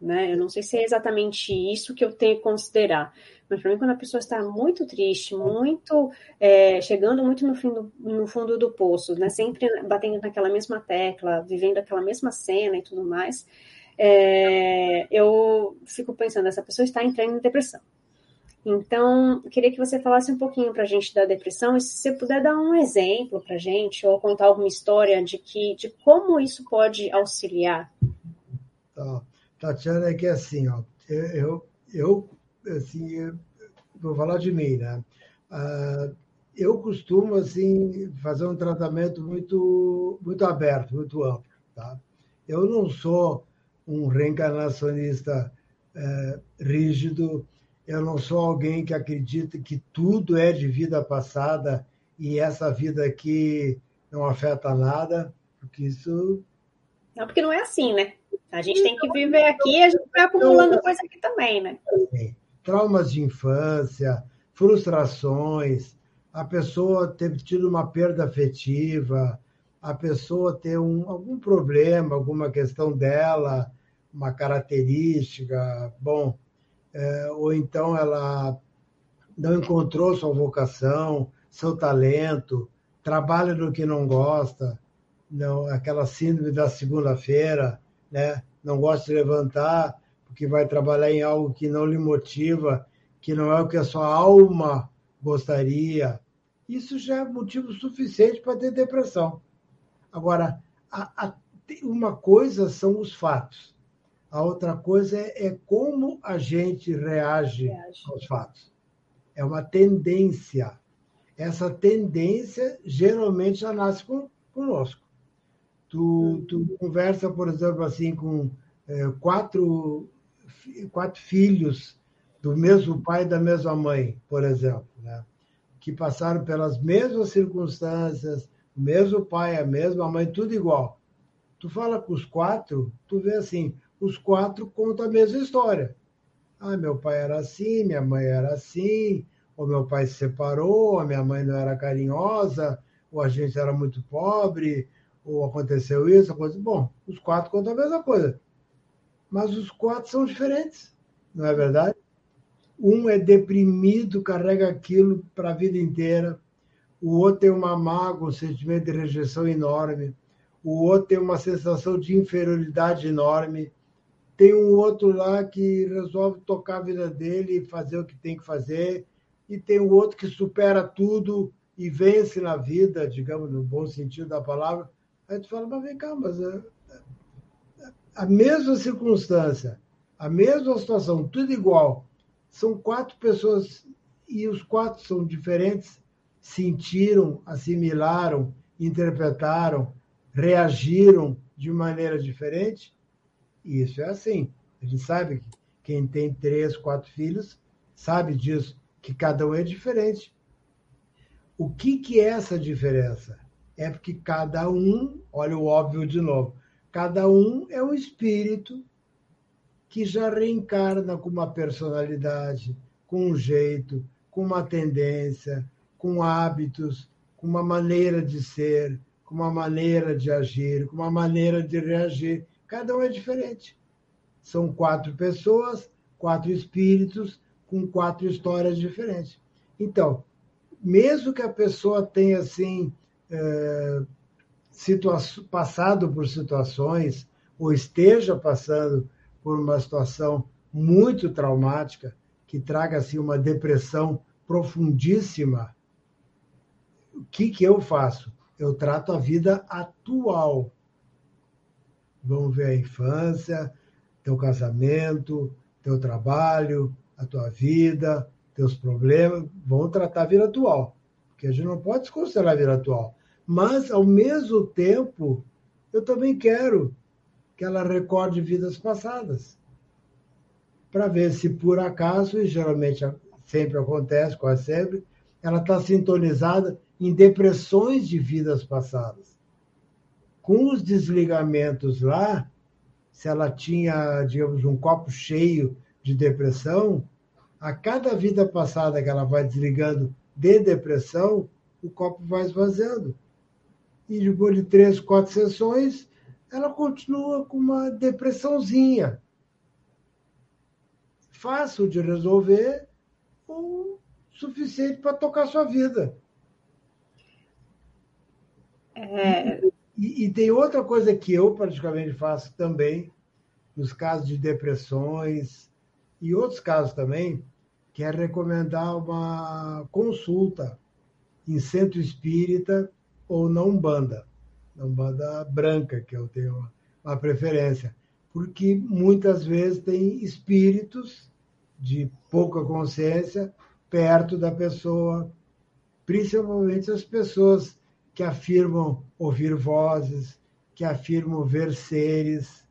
Speaker 1: Né? Eu não sei se é exatamente isso que eu tenho que considerar. Mas para mim, quando a pessoa está muito triste, muito é, chegando muito no, fim do, no fundo do poço, né? sempre batendo naquela mesma tecla, vivendo aquela mesma cena e tudo mais, é, eu fico pensando, essa pessoa está entrando em depressão. Então, queria que você falasse um pouquinho para a gente da depressão e se você puder dar um exemplo para a gente ou contar alguma história de que de como isso pode auxiliar.
Speaker 2: Tá. Tatiana, é que assim, ó, eu, eu assim, vou falar de mim, né? Uh, eu costumo assim fazer um tratamento muito muito aberto, muito amplo, tá? Eu não sou um reencarnacionista é, rígido, eu não sou alguém que acredita que tudo é de vida passada e essa vida aqui não afeta nada, porque isso.
Speaker 1: Não, porque não é assim, né? A gente tem que viver aqui e a gente vai acumulando coisa aqui também, né?
Speaker 2: Traumas de infância, frustrações, a pessoa ter tido uma perda afetiva, a pessoa ter um, algum problema, alguma questão dela, uma característica, bom, é, ou então ela não encontrou sua vocação, seu talento, trabalha no que não gosta, não, aquela síndrome da segunda-feira, né? não gosta de levantar porque vai trabalhar em algo que não lhe motiva, que não é o que a sua alma gostaria. Isso já é motivo suficiente para ter depressão. Agora, a, a, uma coisa são os fatos, a outra coisa é, é como a gente reage, reage aos fatos. É uma tendência. Essa tendência geralmente já nasce com, conosco. Tu, tu conversa, por exemplo, assim com é, quatro, quatro filhos do mesmo pai e da mesma mãe, por exemplo, né? que passaram pelas mesmas circunstâncias, o mesmo pai, a mesma mãe, tudo igual. Tu fala com os quatro, tu vê assim, os quatro contam a mesma história. Ah, meu pai era assim, minha mãe era assim, ou meu pai se separou, a minha mãe não era carinhosa, ou a gente era muito pobre, ou aconteceu isso, aconteceu... Bom, os quatro contam a mesma coisa. Mas os quatro são diferentes, não é verdade? Um é deprimido, carrega aquilo para a vida inteira o outro tem uma mágoa, um sentimento de rejeição enorme, o outro tem uma sensação de inferioridade enorme, tem um outro lá que resolve tocar a vida dele e fazer o que tem que fazer, e tem o outro que supera tudo e vence na vida, digamos, no bom sentido da palavra. Aí tu fala, mas vem cá, mas a, mesma circunstância, a mesma situação, tudo igual. São quatro pessoas e os quatro são diferentes sentiram, assimilaram, interpretaram, reagiram de maneira diferente? Isso é assim. A gente sabe que quem tem três, quatro filhos sabe disso, que cada um é diferente. O que, que é essa diferença? É porque cada um, olha o óbvio de novo, cada um é um espírito que já reencarna com uma personalidade, com um jeito, com uma tendência, com hábitos, com uma maneira de ser, com uma maneira de agir, com uma maneira de reagir. Cada um é diferente. São quatro pessoas, quatro espíritos, com quatro histórias diferentes. Então, mesmo que a pessoa tenha assim é, passado por situações ou esteja passando por uma situação muito traumática que traga assim uma depressão profundíssima, o que, que eu faço? Eu trato a vida atual. Vamos ver a infância, teu casamento, teu trabalho, a tua vida, teus problemas. Vamos tratar a vida atual. Porque a gente não pode desconsiderar a vida atual. Mas, ao mesmo tempo, eu também quero que ela recorde vidas passadas. Para ver se por acaso, e geralmente sempre acontece, quase sempre, ela está sintonizada em depressões de vidas passadas. Com os desligamentos lá, se ela tinha, digamos, um copo cheio de depressão, a cada vida passada que ela vai desligando de depressão, o copo vai esvaziando. E depois de três, quatro sessões, ela continua com uma depressãozinha. Fácil de resolver, o suficiente para tocar sua vida. É... E, e, tem outra coisa que eu praticamente faço também, nos casos de depressões e outros casos também, que é recomendar uma consulta em centro espírita ou não banda, não banda branca, que eu tenho uma preferência. porque muitas vezes tem espíritos de pouca consciência perto da pessoa, principalmente as pessoas que afirmam ouvir vozes, que afirmam ver seres.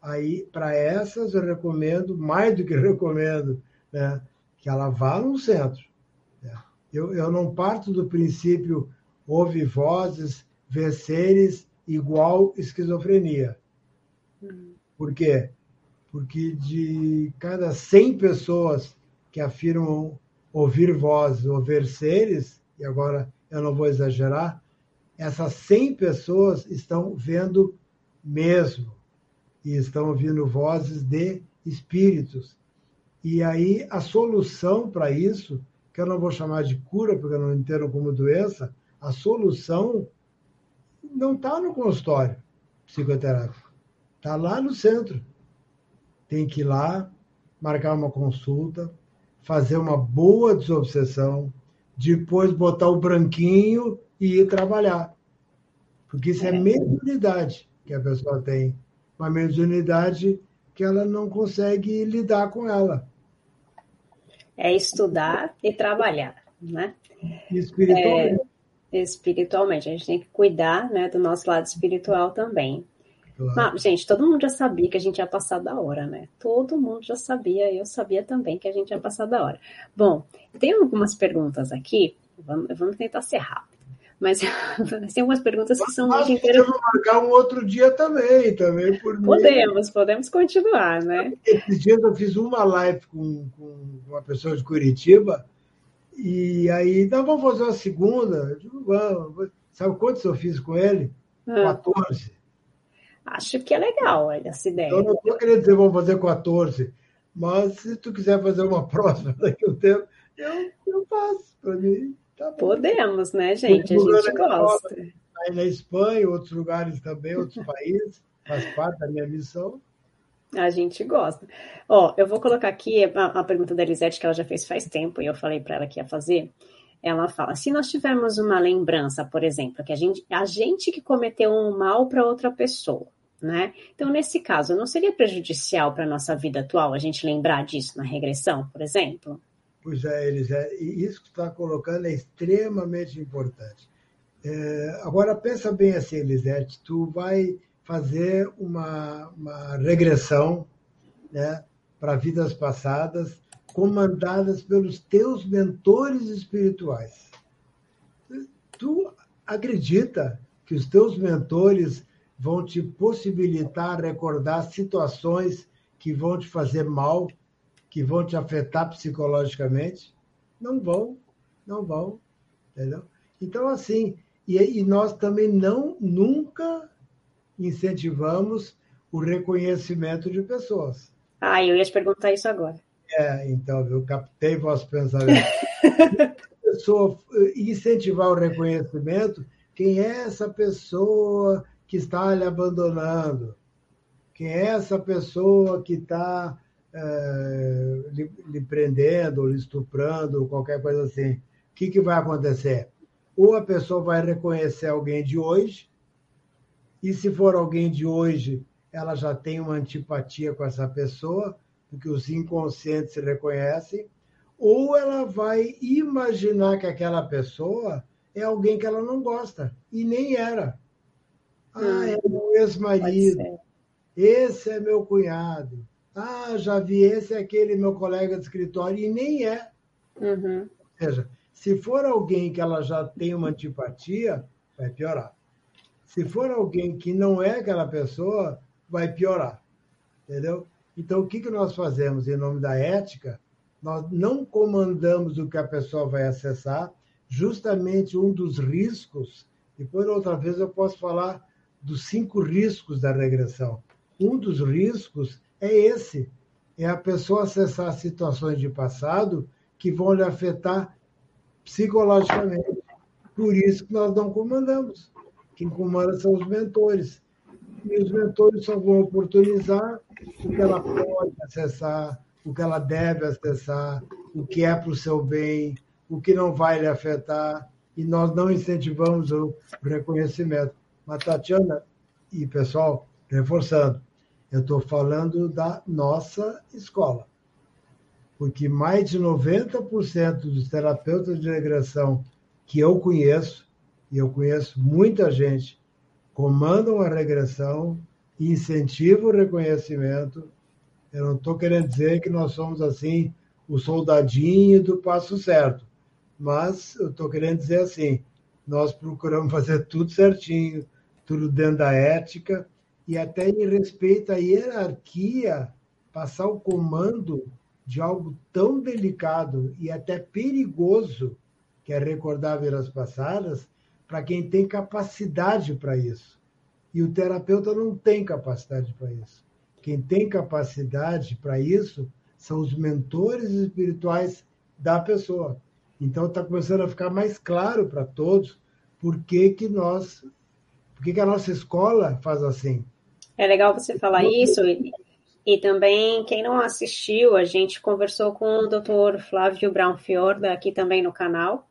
Speaker 2: Aí, para essas, eu recomendo, mais do que recomendo, né, que ela vá no centro. Né. Eu, eu não parto do princípio ouve vozes, vê seres igual esquizofrenia. Por quê? Porque de cada 100 pessoas que afirmam ouvir vozes ou ver seres, e agora eu não vou exagerar, essas 100 pessoas estão vendo mesmo, e estão ouvindo vozes de espíritos. E aí a solução para isso, que eu não vou chamar de cura, porque eu não entendo como doença, a solução não está no consultório psicoterápico, está lá no centro. Tem que ir lá, marcar uma consulta, fazer uma boa desobsessão, depois botar o branquinho e ir trabalhar. Porque isso é, é mediunidade que a pessoa tem. Uma mediunidade que ela não consegue lidar com ela.
Speaker 1: É estudar e trabalhar, né?
Speaker 2: Espiritualmente.
Speaker 1: É, espiritualmente. A gente tem que cuidar né, do nosso lado espiritual também. Claro. Mas, gente, todo mundo já sabia que a gente ia passar da hora, né? Todo mundo já sabia, eu sabia também que a gente ia passar da hora. Bom, tem algumas perguntas aqui, vamos, vamos tentar ser rápido. Mas tem algumas perguntas que são Mas muito interessantes. Podemos
Speaker 2: marcar um outro dia também, também por
Speaker 1: Podemos, mim. podemos continuar, né?
Speaker 2: Esses dias eu fiz uma live com, com uma pessoa de Curitiba, e aí, então vamos fazer uma segunda. Eu digo, vamos. Sabe quantos eu fiz com ele? Ah. 14.
Speaker 1: Acho que é legal essa ideia.
Speaker 2: Eu não estou querendo dizer vamos fazer 14, mas se tu quiser fazer uma próxima daqui a um tempo, eu, eu faço. Para mim, tá
Speaker 1: Podemos, né, gente? A gente gosta.
Speaker 2: Aí na Espanha, outros lugares também, outros países, faz parte da minha missão.
Speaker 1: A gente gosta. Ó, eu vou colocar aqui a, a pergunta da Elisete, que ela já fez faz tempo, e eu falei para ela que ia fazer ela fala: se nós tivermos uma lembrança, por exemplo, que a gente, a gente que cometeu um mal para outra pessoa, né? Então, nesse caso, não seria prejudicial para a nossa vida atual a gente lembrar disso na regressão, por exemplo?
Speaker 2: Pois é, Elisete, isso que está colocando é extremamente importante. É, agora, pensa bem assim, Elisete, tu vai fazer uma, uma regressão né, para vidas passadas comandadas pelos teus mentores espirituais. Tu acredita que os teus mentores vão te possibilitar recordar situações que vão te fazer mal, que vão te afetar psicologicamente? Não vão, não vão, entendeu? Então, assim, e, e nós também não, nunca incentivamos o reconhecimento de pessoas.
Speaker 1: Ah, eu ia te perguntar isso agora.
Speaker 2: É, então, eu captei vosso pensamento. pessoa incentivar o reconhecimento, quem é essa pessoa que está lhe abandonando? Quem é essa pessoa que está é, lhe, lhe, prendendo, lhe estuprando, ou qualquer coisa assim? O que, que vai acontecer? Ou a pessoa vai reconhecer alguém de hoje, e se for alguém de hoje, ela já tem uma antipatia com essa pessoa, porque os inconscientes se reconhecem, ou ela vai imaginar que aquela pessoa é alguém que ela não gosta, e nem era. Ah, hum. é meu ex-marido. Esse é meu cunhado. Ah, já vi esse é aquele meu colega de escritório, e nem é.
Speaker 1: Uhum.
Speaker 2: Ou seja, se for alguém que ela já tem uma antipatia, vai piorar. Se for alguém que não é aquela pessoa, vai piorar. Entendeu? Então, o que, que nós fazemos em nome da ética? Nós não comandamos o que a pessoa vai acessar, justamente um dos riscos, depois outra vez eu posso falar dos cinco riscos da regressão. Um dos riscos é esse: é a pessoa acessar situações de passado que vão lhe afetar psicologicamente. Por isso que nós não comandamos. Quem comanda são os mentores. E os mentores só vão oportunizar o que ela pode acessar, o que ela deve acessar, o que é para o seu bem, o que não vai lhe afetar. E nós não incentivamos o reconhecimento. Mas, Tatiana e pessoal, reforçando, Eu estou falando da nossa escola. Porque mais de 90% dos terapeutas de regressão que eu conheço, e eu conheço muita gente, comandam a regressão, incentivam o reconhecimento. Eu não estou querendo dizer que nós somos assim o soldadinho do passo certo, mas eu estou querendo dizer assim, nós procuramos fazer tudo certinho, tudo dentro da ética e até em respeito à hierarquia, passar o comando de algo tão delicado e até perigoso, que é recordar vidas passadas, para quem tem capacidade para isso. E o terapeuta não tem capacidade para isso. Quem tem capacidade para isso são os mentores espirituais da pessoa. Então está começando a ficar mais claro para todos por que, que nós por que, que a nossa escola faz assim?
Speaker 1: É legal você falar isso. E, e também, quem não assistiu, a gente conversou com o Dr. Flávio Brownfield aqui também no canal.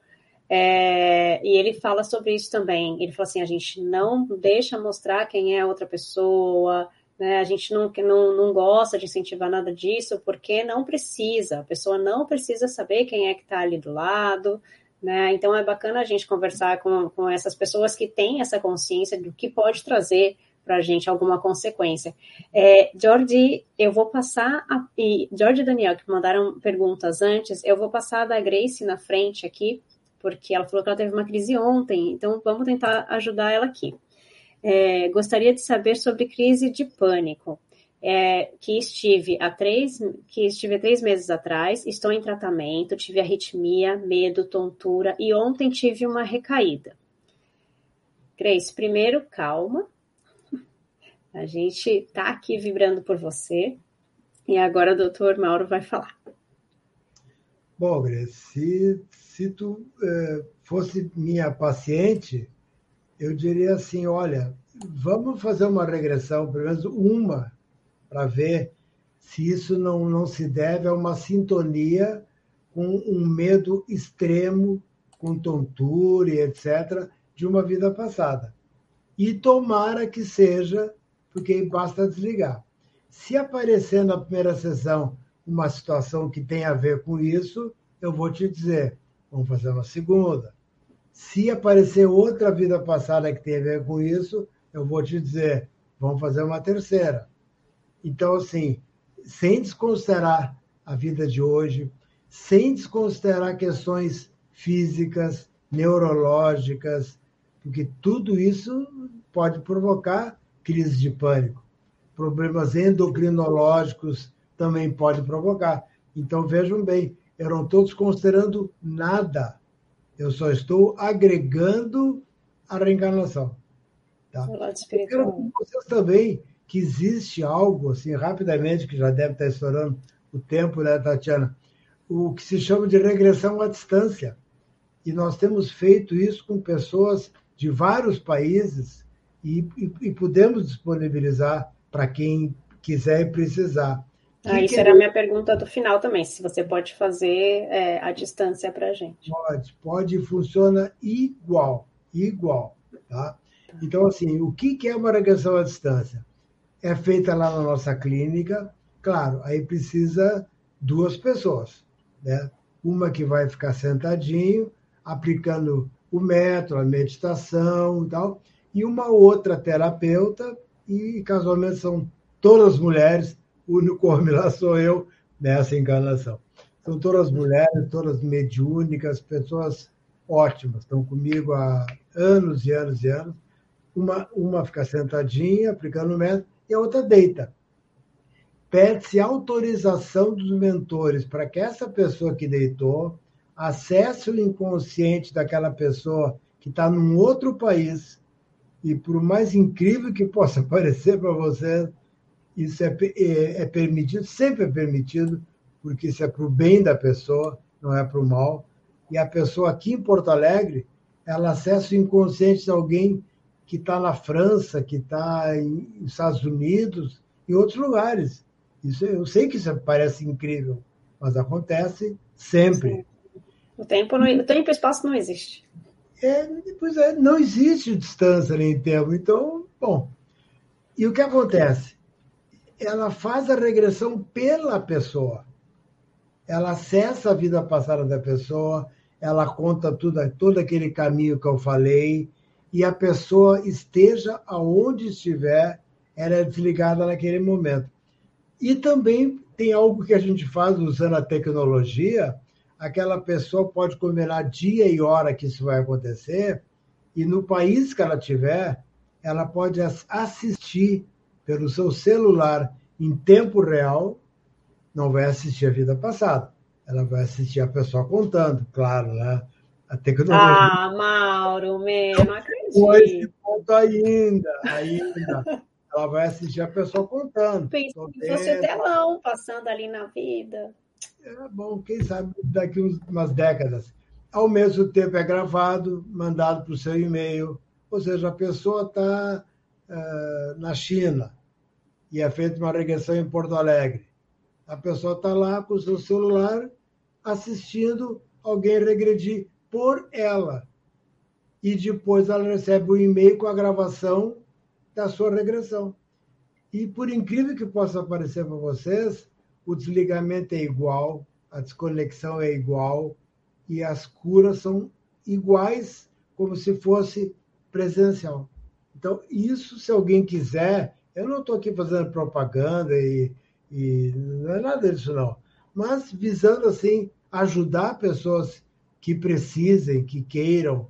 Speaker 1: É, e ele fala sobre isso também. Ele fala assim: a gente não deixa mostrar quem é a outra pessoa, né? a gente não, não, não gosta de incentivar nada disso, porque não precisa, a pessoa não precisa saber quem é que está ali do lado, né? Então é bacana a gente conversar com, com essas pessoas que têm essa consciência do que pode trazer para a gente alguma consequência. É, Jorge, eu vou passar a, e Jorge e Daniel que mandaram perguntas antes, eu vou passar da Grace na frente aqui, porque ela falou que ela teve uma crise ontem, então vamos tentar ajudar ela aqui. É, gostaria de saber sobre crise de pânico é, que estive há três, que estive há três meses atrás, estou em tratamento, tive arritmia, medo, tontura e ontem tive uma recaída. Grace, primeiro, calma. A gente está aqui vibrando por você. E agora o doutor Mauro vai falar.
Speaker 2: Bom, Grace, se, tu é, fosse minha paciente, eu diria assim, olha, vamos fazer uma regressão, pelo menos uma, para ver se isso não, não se deve a uma sintonia com um medo extremo, com tontura e etc., de uma vida passada. E tomara que seja, porque basta desligar. Se aparecer na primeira sessão uma situação que tem a ver com isso, eu vou te dizer, vamos fazer uma segunda. Se aparecer outra vida passada que tem a ver com isso, eu vou te dizer, vamos fazer uma terceira. Então, assim, sem desconsiderar a vida de hoje, sem desconsiderar questões físicas, neurológicas, porque tudo isso pode provocar crise de pânico. Problemas endocrinológicos também pode provocar. Então, vejam bem, eu não estou desconsiderando nada. Eu só estou agregando a reencarnação. Tá? Eu quero que vocês também que existe algo, assim, rapidamente, que já deve estar estourando o tempo, né, Tatiana? O que se chama de regressão à distância. E nós temos feito isso com pessoas de vários países e, e, e podemos disponibilizar para quem quiser e precisar.
Speaker 1: Ah, isso era a minha pergunta do final também, se você pode fazer é, a distância para a gente.
Speaker 2: Pode, pode, funciona igual, igual, tá? Então, assim, o que é uma regressão à distância? é feita lá na nossa clínica. Claro, aí precisa duas pessoas, né? Uma que vai ficar sentadinho, aplicando o método, a meditação e tal, e uma outra terapeuta, e casualmente são todas mulheres, o único homem lá sou eu nessa encarnação. São todas mulheres, todas mediúnicas, pessoas ótimas, estão comigo há anos e anos e anos. Uma, uma fica sentadinha, aplicando o método, e a outra deita. Pede-se autorização dos mentores para que essa pessoa que deitou acesse o inconsciente daquela pessoa que está num outro país. E por mais incrível que possa parecer para você, isso é, é, é, permitido, sempre é permitido, porque isso é para o bem da pessoa, não é para o mal. E a pessoa aqui em Porto Alegre, ela acessa o inconsciente de alguém que está na França, que está nos Estados Unidos, em outros lugares. Isso, eu sei que isso parece incrível, mas acontece sempre.
Speaker 1: O tempo, não, o tempo e o espaço não existe.
Speaker 2: É, pois é, não existe distância nem tempo. Então, bom. E o que acontece? Ela faz a regressão pela pessoa. Ela acessa a vida passada da pessoa, ela conta tudo, todo aquele caminho que eu falei, e a pessoa esteja aonde estiver, ela é desligada naquele momento. E também tem algo que a gente faz usando a tecnologia, aquela pessoa pode combinar dia e hora que isso vai acontecer, e no país que ela tiver, ela pode assistir pelo seu celular em tempo real, não vai assistir a vida passada, ela vai assistir a pessoa contando, claro, né?
Speaker 1: A tecnologia. Ah, Mauro, meu, não acredito.
Speaker 2: esse ponto ainda, ainda. Ela vai assistir a pessoa contando.
Speaker 1: Pense que fosse o telão passando ali na vida.
Speaker 2: É bom, quem sabe daqui umas décadas. Ao mesmo tempo é gravado, mandado para o seu e-mail. Ou seja, a pessoa está uh, eh, na China e é feita uma regressão em Porto Alegre. A pessoa está lá com o seu celular assistindo alguém regredir por ela. E depois ela recebe um e-mail com a gravação da sua regressão. E por incrível que possa parecer para vocês, o desligamento é igual, a desconexão é igual e as curas são iguais, como se fosse presencial. Então, isso, se alguém quiser, eu não estou aqui fazendo propaganda e, e não é nada disso, não. Mas visando, assim, ajudar pessoas que precisem, que queiram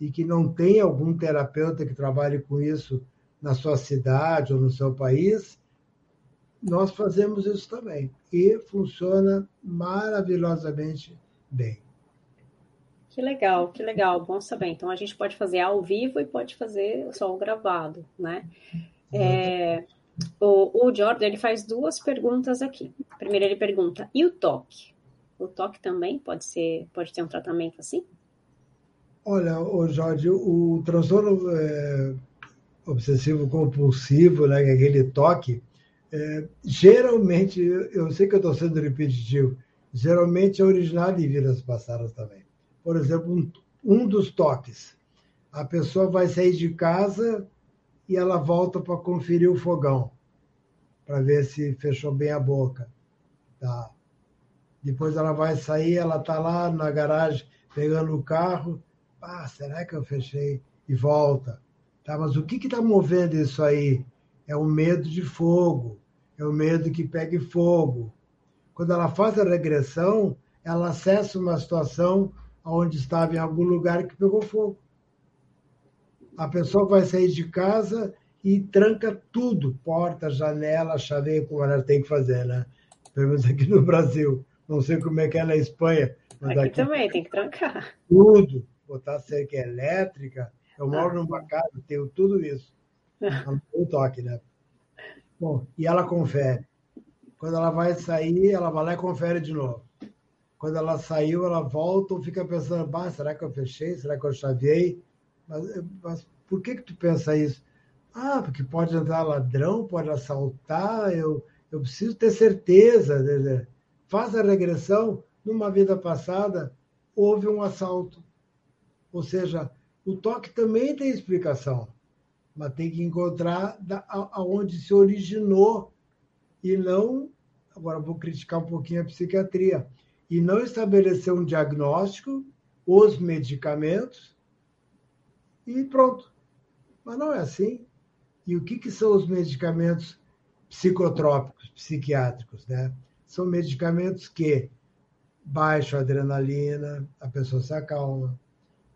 Speaker 2: e que não tem algum terapeuta que trabalhe com isso na sua cidade ou no seu país, nós fazemos isso também. E funciona maravilhosamente bem.
Speaker 1: Que legal, que legal, bom saber. Então a gente pode fazer ao vivo e pode fazer só o gravado, né? É, o, o Jordan ele faz duas perguntas aqui. Primeiro ele pergunta: e o toque? O toque também pode ser, pode ter um tratamento assim?
Speaker 2: Olha, o Jorge, o transtorno é, obsessivo compulsivo, né, é aquele toque, é, geralmente, eu sei que eu estou sendo repetitivo, geralmente é originado em vidas passadas também. Por exemplo, um, um dos toques. A pessoa vai sair de casa e ela volta para conferir o fogão, para ver se fechou bem a boca. Tá? Depois ela vai sair, ela está lá na garagem pegando o carro. Ah, será que eu fechei? E volta. Tá, mas o que está movendo isso aí? É o medo de fogo, é o medo que pegue fogo. Quando ela faz a regressão, ela acessa uma situação onde estava em algum lugar que pegou fogo. A pessoa vai sair de casa e tranca tudo, porta, janela, chaveiro, como ela tem que fazer, né? Pelo menos aqui no Brasil. Não sei como é que é na Espanha.
Speaker 1: Mas aqui, aqui também tem que trancar.
Speaker 2: Tudo. Botar cerca elétrica. Eu moro ah. numa casa, tenho tudo isso. Não toque, né? Bom, e ela confere. Quando ela vai sair, ela vai lá e confere de novo. Quando ela saiu, ela volta ou fica pensando, bah, será que eu fechei? Será que eu chaveei? Mas, mas por que que tu pensa isso? Ah, porque pode entrar ladrão, pode assaltar, eu, eu preciso ter certeza. Né? faz a regressão, numa vida passada houve um assalto. Ou seja, o toque também tem explicação, mas tem que encontrar da, aonde se originou e não, agora vou criticar um pouquinho a psiquiatria, e não estabelecer um diagnóstico, os medicamentos e pronto. Mas não é assim. E o que, que são os medicamentos psicotrópicos, psiquiátricos, né? são medicamentos que baixam a adrenalina, a pessoa se acalma,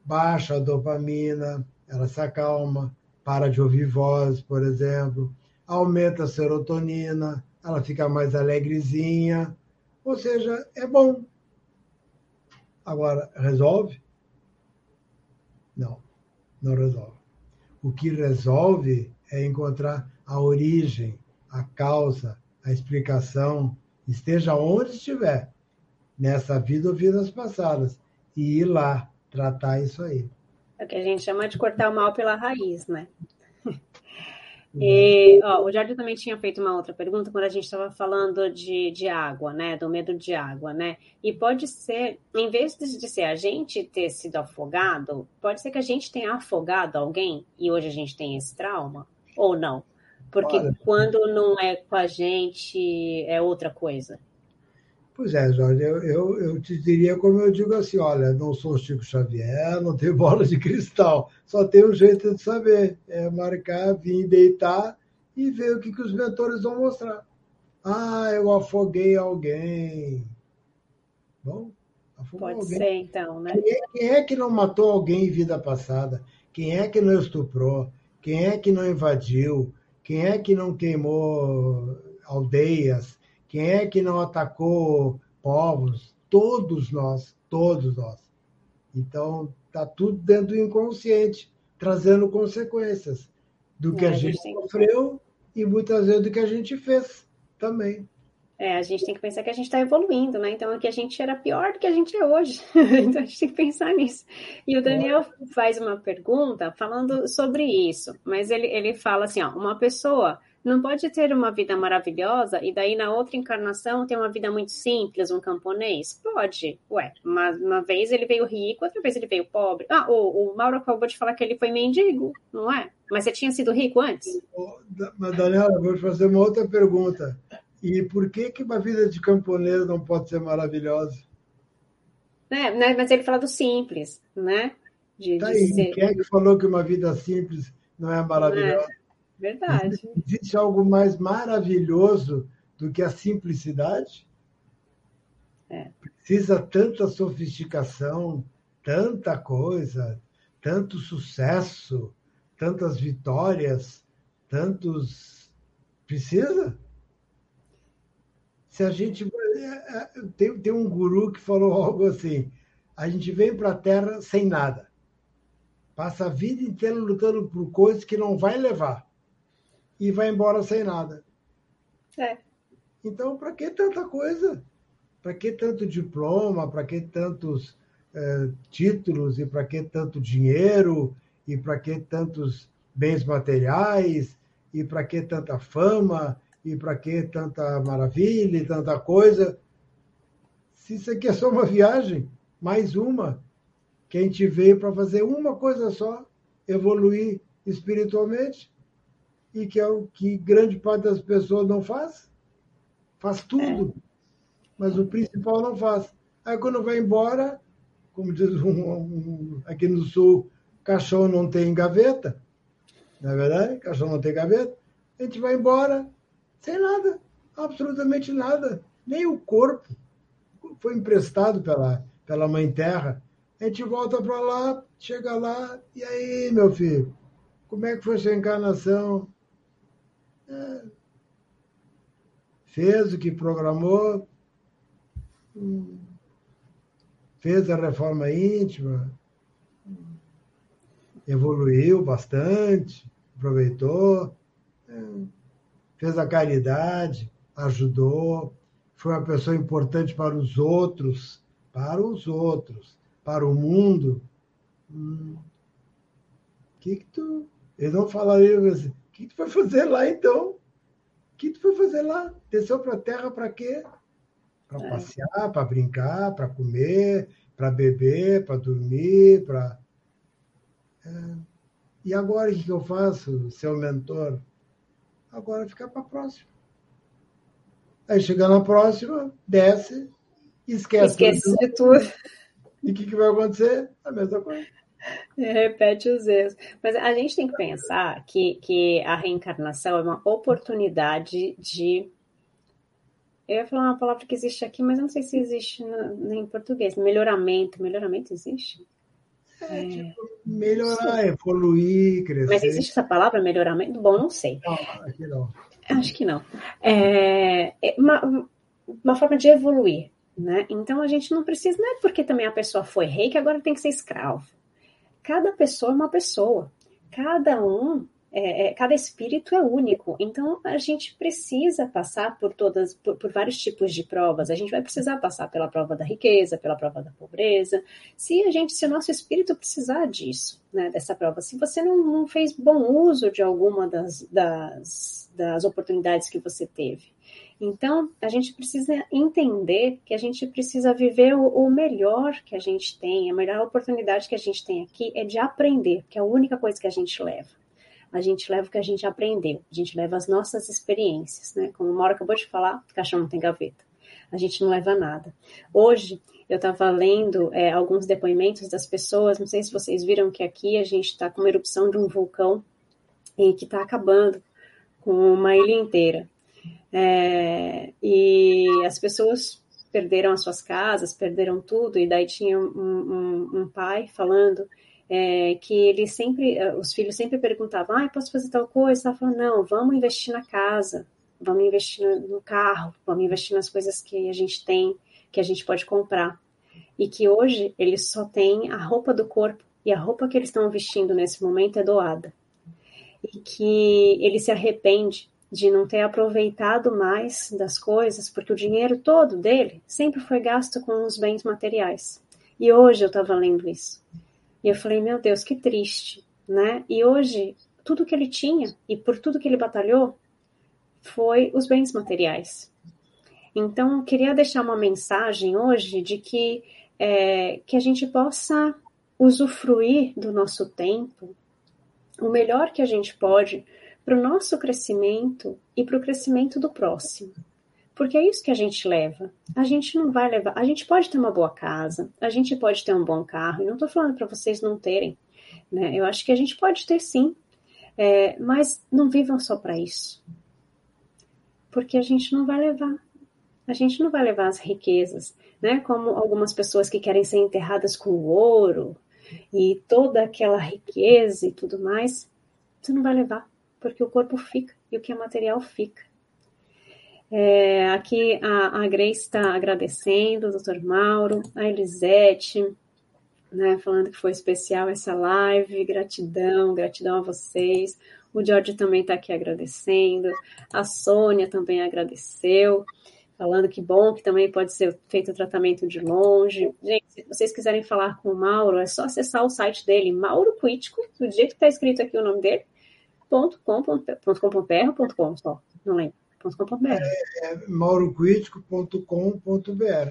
Speaker 2: baixa a dopamina, ela se acalma, para de ouvir voz, por exemplo, aumenta a serotonina, ela fica mais alegrezinha, ou seja, é bom. Agora, resolve? Não, não resolve. O que resolve é encontrar a origem, a causa, a explicação esteja onde estiver, nessa vida ou vidas passadas, e ir lá tratar isso aí.
Speaker 1: É o que a gente chama de cortar o mal pela raiz, né? E ó, o Jorge também tinha feito uma outra pergunta quando a gente estava falando de, de água, né? Do medo de água, né? E pode ser, em vez de, de ser a gente ter sido afogado, pode ser que a gente tenha afogado alguém e hoje a gente tem esse trauma, ou não? Porque Olha, quando não é com a gente, é outra coisa.
Speaker 2: Pois é, Jorge, eu, eu, eu, te diria como eu digo assim, olha, não sou Chico Xavier, não tenho bola de cristal, só tem um jeito de saber, é marcar, vir deitar e ver o que, que os mentores vão mostrar. Ah, eu afoguei alguém. Bom,
Speaker 1: afogou Pode alguém. ser, então, né?
Speaker 2: Quem é, quem é que não matou alguém em vida passada? Quem é que não estuprou? Quem é que não invadiu? Quem é que não queimou aldeias? Quem é que não atacou povos? Todos nós, todos nós. Então, está tudo dentro do inconsciente, trazendo consequências do que é, a, gente, sofreu e muitas vezes do que a gente fez também.
Speaker 1: É, a gente tem que pensar que a gente está evoluindo, né? Então, que a gente era pior do que a gente é hoje. então, a gente tem que pensar nisso. E o Daniel faz uma pergunta falando sobre isso, mas ele, ele fala assim: ó, uma pessoa não pode ter uma vida maravilhosa e daí na outra encarnação ter uma vida muito simples, um camponês? Pode. Ué, uma, uma vez ele veio rico, outra vez ele veio pobre. Ah, o, o Mauro acabou de falar que ele foi mendigo, não é? Mas você tinha sido rico antes?
Speaker 2: Mas, Daniela, vou te fazer uma outra pergunta. E por que, que uma vida de camponês não pode ser maravilhosa?
Speaker 1: É, né, mas ele fala do simples, né?
Speaker 2: De, tá de aí, ser... quem é que falou que uma vida simples não é maravilhosa?
Speaker 1: Verdade.
Speaker 2: Existe algo mais maravilhoso do que a simplicidade?
Speaker 1: É.
Speaker 2: Precisa tanta sofisticação, tanta coisa, tanto sucesso, tantas vitórias, tantos. Precisa? Se a gente. É, é, tem, tem um guru que falou algo assim: a gente vem para a Terra sem nada. Passa a vida inteira lutando por coisas que não vai levar e vai embora sem nada.
Speaker 1: É.
Speaker 2: Então, para que tanta coisa? Para que tanto diploma? Para que tantos é, títulos? E para que tanto dinheiro? E para que tantos bens materiais? E para que tanta fama? E para que tanta maravilha e tanta coisa? Se isso aqui é só uma viagem, mais uma, que a gente veio para fazer uma coisa só, evoluir espiritualmente e que é o que grande parte das pessoas não faz. Faz tudo, é. mas o principal não faz. Aí quando vai embora, como diz um, um, aqui no sul, caixão não tem gaveta, não é verdade? Caixão não tem gaveta. A gente vai embora sem nada, absolutamente nada. Nem o corpo foi emprestado pela, pela Mãe Terra. A gente volta para lá, chega lá, e aí, meu filho, como é que foi sua encarnação? Fez o que programou, fez a reforma íntima, evoluiu bastante, aproveitou, é. fez a caridade, ajudou, foi uma pessoa importante para os outros, para os outros, para o mundo. Hum. que, que tu. Eles não falariam assim, que tu foi fazer lá então? O que tu foi fazer lá? Desceu para a terra para quê? Para é. passear, para brincar, para comer, para beber, para dormir, para. É. E agora o que eu faço, seu mentor? Agora ficar para a próxima. Aí chega na próxima, desce, esquece,
Speaker 1: esquece de tudo.
Speaker 2: E o que, que vai acontecer? A mesma coisa.
Speaker 1: Repete os erros. Mas a gente tem que pensar que, que a reencarnação é uma oportunidade de. Eu ia falar uma palavra que existe aqui, mas eu não sei se existe no, em português. Melhoramento. Melhoramento existe?
Speaker 2: É, é... Tipo, melhorar, evoluir, crescer.
Speaker 1: Mas existe essa palavra, melhoramento? Bom, não sei.
Speaker 2: Não, aqui não.
Speaker 1: Acho que não. É, é uma, uma forma de evoluir. Né? Então a gente não precisa, não é porque também a pessoa foi rei que agora tem que ser escravo cada pessoa é uma pessoa, cada um, é, é, cada espírito é único. Então a gente precisa passar por todas, por, por, vários tipos de provas. A gente vai precisar passar pela prova da riqueza, pela prova da pobreza. Se a gente, se o nosso espírito precisar disso, né, dessa prova, se você não, não fez bom uso de alguma das, das, das oportunidades que você teve, então, a gente precisa entender que a gente precisa viver o, melhor que a gente tem, a melhor oportunidade que a gente tem aqui é de aprender, que é a única coisa que a gente leva. a gente leva o que a gente aprendeu, a gente leva as nossas experiências, né? Como o Mauro acabou de falar, caixão não tem gaveta. A gente não leva nada. Hoje, eu estava lendo é, alguns depoimentos das pessoas, não sei se vocês viram que aqui a gente está com uma erupção de um vulcão e que está acabando com uma ilha inteira. É, e as pessoas perderam as suas casas, perderam tudo, e daí tinha um, um, um pai falando é, que ele sempre, eh, os filhos sempre perguntavam, ah, posso fazer tal coisa? Ela falou, não, vamos investir na casa, vamos investir no carro, vamos investir nas coisas que a gente tem, que a gente pode comprar. E que hoje eles só têm a roupa do corpo, e a roupa que eles estão vestindo nesse momento é doada. E que ele se arrepende de não ter aproveitado mais das coisas, porque o dinheiro todo dele sempre foi gasto com os bens materiais. E hoje eu estava lendo isso. E eu falei, meu Deus, que triste, né? E hoje, tudo que ele tinha e por tudo que ele batalhou foi os bens materiais. Então, queria deixar uma mensagem hoje de que, é, que a gente possa usufruir do nosso tempo o melhor que a gente pode para o nosso crescimento e para o crescimento do próximo. Porque é isso que a gente leva. A gente não vai levar. A gente pode ter uma boa casa, a gente pode ter um bom carro, e não estou falando para vocês não terem. Né? Eu acho que a gente pode ter sim, é, mas não vivam só para isso. Porque a gente não vai levar. A gente não vai levar as riquezas, né? Como algumas pessoas que querem ser enterradas com ouro e toda aquela riqueza e tudo mais, você não vai levar, porque o corpo fica e o que é material fica. É, aqui a, a Grace está agradecendo, o doutor Mauro, a Elisete, né, falando que foi especial essa live, gratidão, gratidão a vocês. O Jorge também está aqui agradecendo, a Sônia também agradeceu, falando que bom que também pode ser feito o tratamento de longe. Gente, se vocês quiserem falar com o Mauro, é só acessar o site dele, Mauro Quítico, do jeito que está escrito aqui o nome dele, ponto .com, ponto, ponto .com, só, não lembro
Speaker 2: é, é maurocrítico.com.br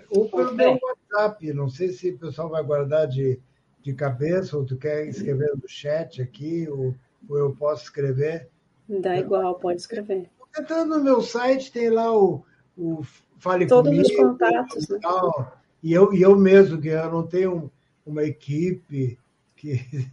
Speaker 2: ou pelo meu WhatsApp. Não sei se o pessoal vai guardar de, de cabeça ou tu quer escrever no chat aqui ou, ou eu posso escrever.
Speaker 1: Dá igual, pode escrever.
Speaker 2: Entrando no meu site, tem lá o, o Fale
Speaker 1: Todos
Speaker 2: comigo.
Speaker 1: Todos os contatos. Né?
Speaker 2: E, eu, e eu mesmo, que eu não tenho uma equipe que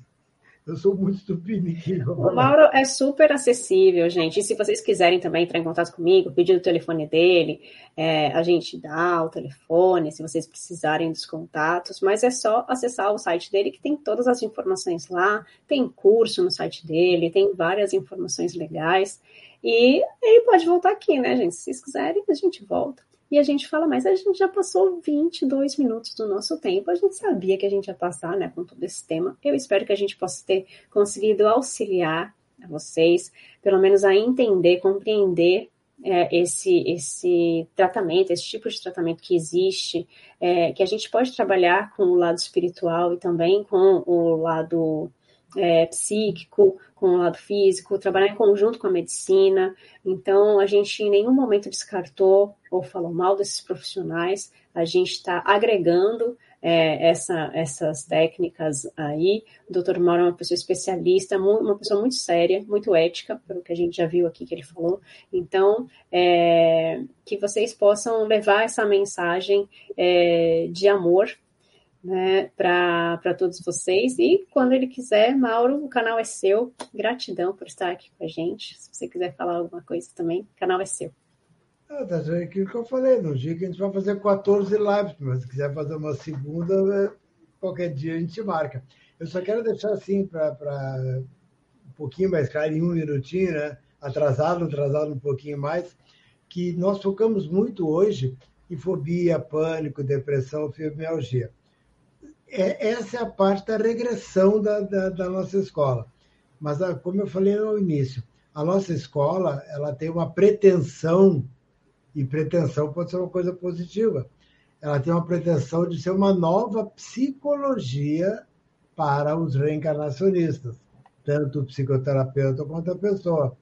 Speaker 2: eu sou muito estupiniquinho.
Speaker 1: O Mauro é super acessível, gente. E se vocês quiserem também entrar em contato comigo, pedir o telefone dele, é, a gente dá o telefone, se vocês precisarem dos contatos, mas é só acessar o site dele que tem todas as informações lá, tem curso no site dele, tem várias informações legais. E ele pode voltar aqui, né, gente? Se vocês quiserem, a gente volta e a gente fala, mas a gente já passou 22 minutos do nosso tempo, a gente sabia que a gente ia passar, né, com todo esse tema. Eu espero que a gente possa ter conseguido auxiliar a vocês, pelo menos a entender, compreender é, esse, esse tratamento, esse tipo de tratamento que existe, é, que a gente pode trabalhar com o lado espiritual e também com o lado é, psíquico, com o lado físico, trabalhar em conjunto com a medicina. Então, a gente em nenhum momento descartou ou falou mal desses profissionais, a gente está agregando é, essa, essas técnicas aí. O doutor Mauro é uma pessoa especialista, uma pessoa muito séria, muito ética, pelo que a gente já viu aqui que ele falou. Então, é, que vocês possam levar essa mensagem é, de amor né, para todos vocês. E quando ele quiser, Mauro, o canal é seu. Gratidão por estar aqui com a gente. Se você quiser falar alguma coisa também, o canal é seu.
Speaker 2: Ah, tá, é aquilo que eu falei, no dia que a gente vai fazer 14 lives, mas se quiser fazer uma segunda, é, qualquer dia a gente marca. Eu só quero deixar assim para um pouquinho mais claro, em um minutinho, né? atrasado, atrasado um pouquinho mais, que nós focamos muito hoje em fobia, pânico, depressão, fibromialgia é, essa é a parte da regressão da, da, da nossa escola. Mas, ah, como eu falei no início, a nossa escola ela tem uma pretensão, e pretensão pode ser uma coisa positiva, ela tem uma pretensão de ser uma nova psicologia para os reencarnacionistas, tanto o psicoterapeuta quanto a pessoa.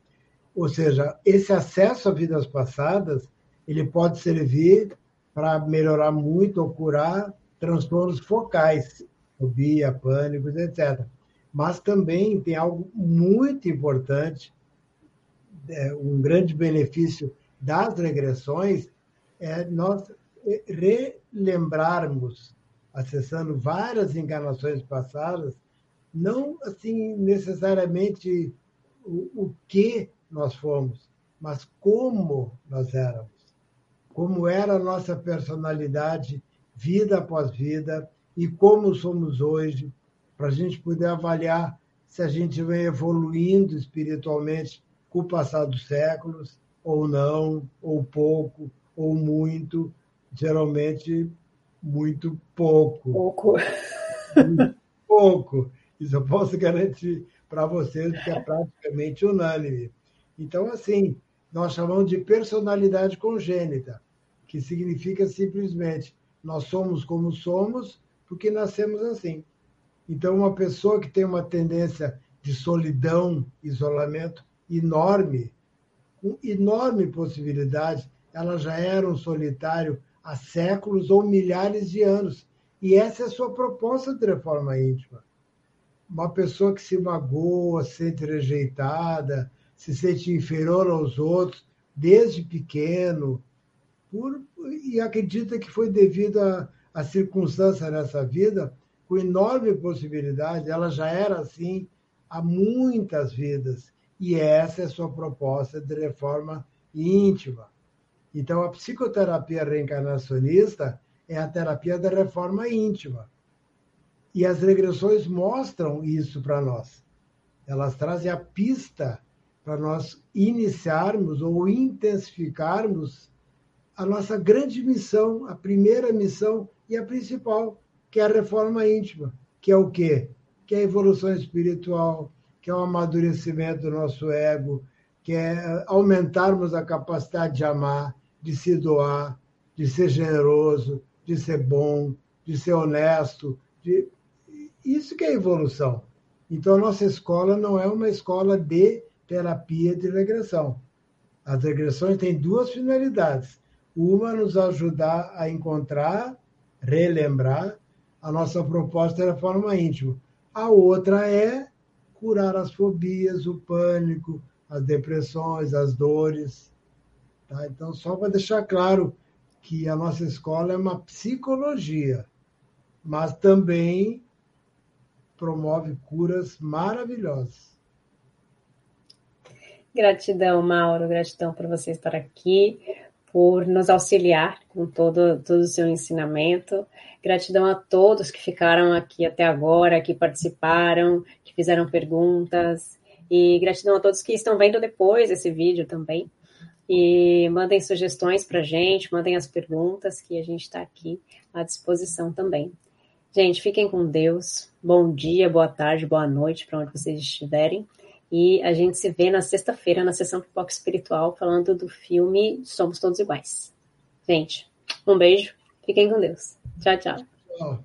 Speaker 2: Ou seja, esse acesso a vidas passadas, ele pode servir para melhorar muito ou curar transtornos focais, fobia, pânicos, etc. Mas também tem algo muito importante, é, um grande benefício das regressões, é nós relembrarmos, acessando várias encarnações passadas, não assim necessariamente o, o que nós fomos, mas como nós éramos, como era a nossa personalidade, vida após vida, e como somos hoje, para a gente poder avaliar se a gente vem evoluindo espiritualmente com o passar dos séculos, ou não, ou pouco, ou muito, geralmente muito pouco.
Speaker 1: Pouco.
Speaker 2: Muito pouco. Isso eu posso garantir para vocês, que é praticamente unânime. Então, assim, nós chamamos de personalidade congênita, que significa simplesmente nós somos como somos porque nascemos assim. Então, uma pessoa que tem uma tendência de solidão, isolamento enorme, com enorme possibilidade, ela já era um solitário há séculos ou milhares de anos. E essa é a sua proposta de reforma íntima. Uma pessoa que se magoa, se sente rejeitada, se sente inferior aos outros, desde pequeno, por, e acredita que foi devido a, a circunstância nessa vida, com enorme possibilidade, ela já era assim há muitas vidas. E essa é a sua proposta de reforma íntima. Então, a psicoterapia reencarnacionista é a terapia da reforma íntima. E as regressões mostram isso para nós. Elas trazem a pista para nós iniciarmos ou intensificarmos a nossa grande missão, a primeira missão e a principal, que é a reforma íntima, que é o quê? Que é a evolução espiritual, que é o amadurecimento do nosso ego, que é aumentarmos a capacidade de amar, de se doar, de ser generoso, de ser bom, de ser honesto. De... Isso que é evolução. Então, a nossa escola não é uma escola de terapia de regressão. As regressões têm duas finalidades. Uma, nos ajudar a encontrar, relembrar a nossa proposta de forma íntima. A outra é curar as fobias, o pânico, as depressões, as dores. Tá? Então, só para deixar claro que a nossa escola é uma psicologia, mas também promove curas maravilhosas.
Speaker 1: Gratidão, Mauro, gratidão por você estar aqui, por nos auxiliar com todo, todo o seu ensinamento. Gratidão a todos que ficaram aqui até agora, que participaram, que fizeram perguntas. E gratidão a todos que estão vendo depois esse vídeo também. E mandem sugestões para a gente, mandem as perguntas, que a gente está aqui à disposição também. Gente, fiquem com Deus. Bom dia, boa tarde, boa noite para onde vocês estiverem. E a gente se vê na sexta-feira na sessão Pipoca Espiritual, falando do filme Somos Todos Iguais. Gente, um beijo. Fiquem com Deus. Tchau, tchau. tchau.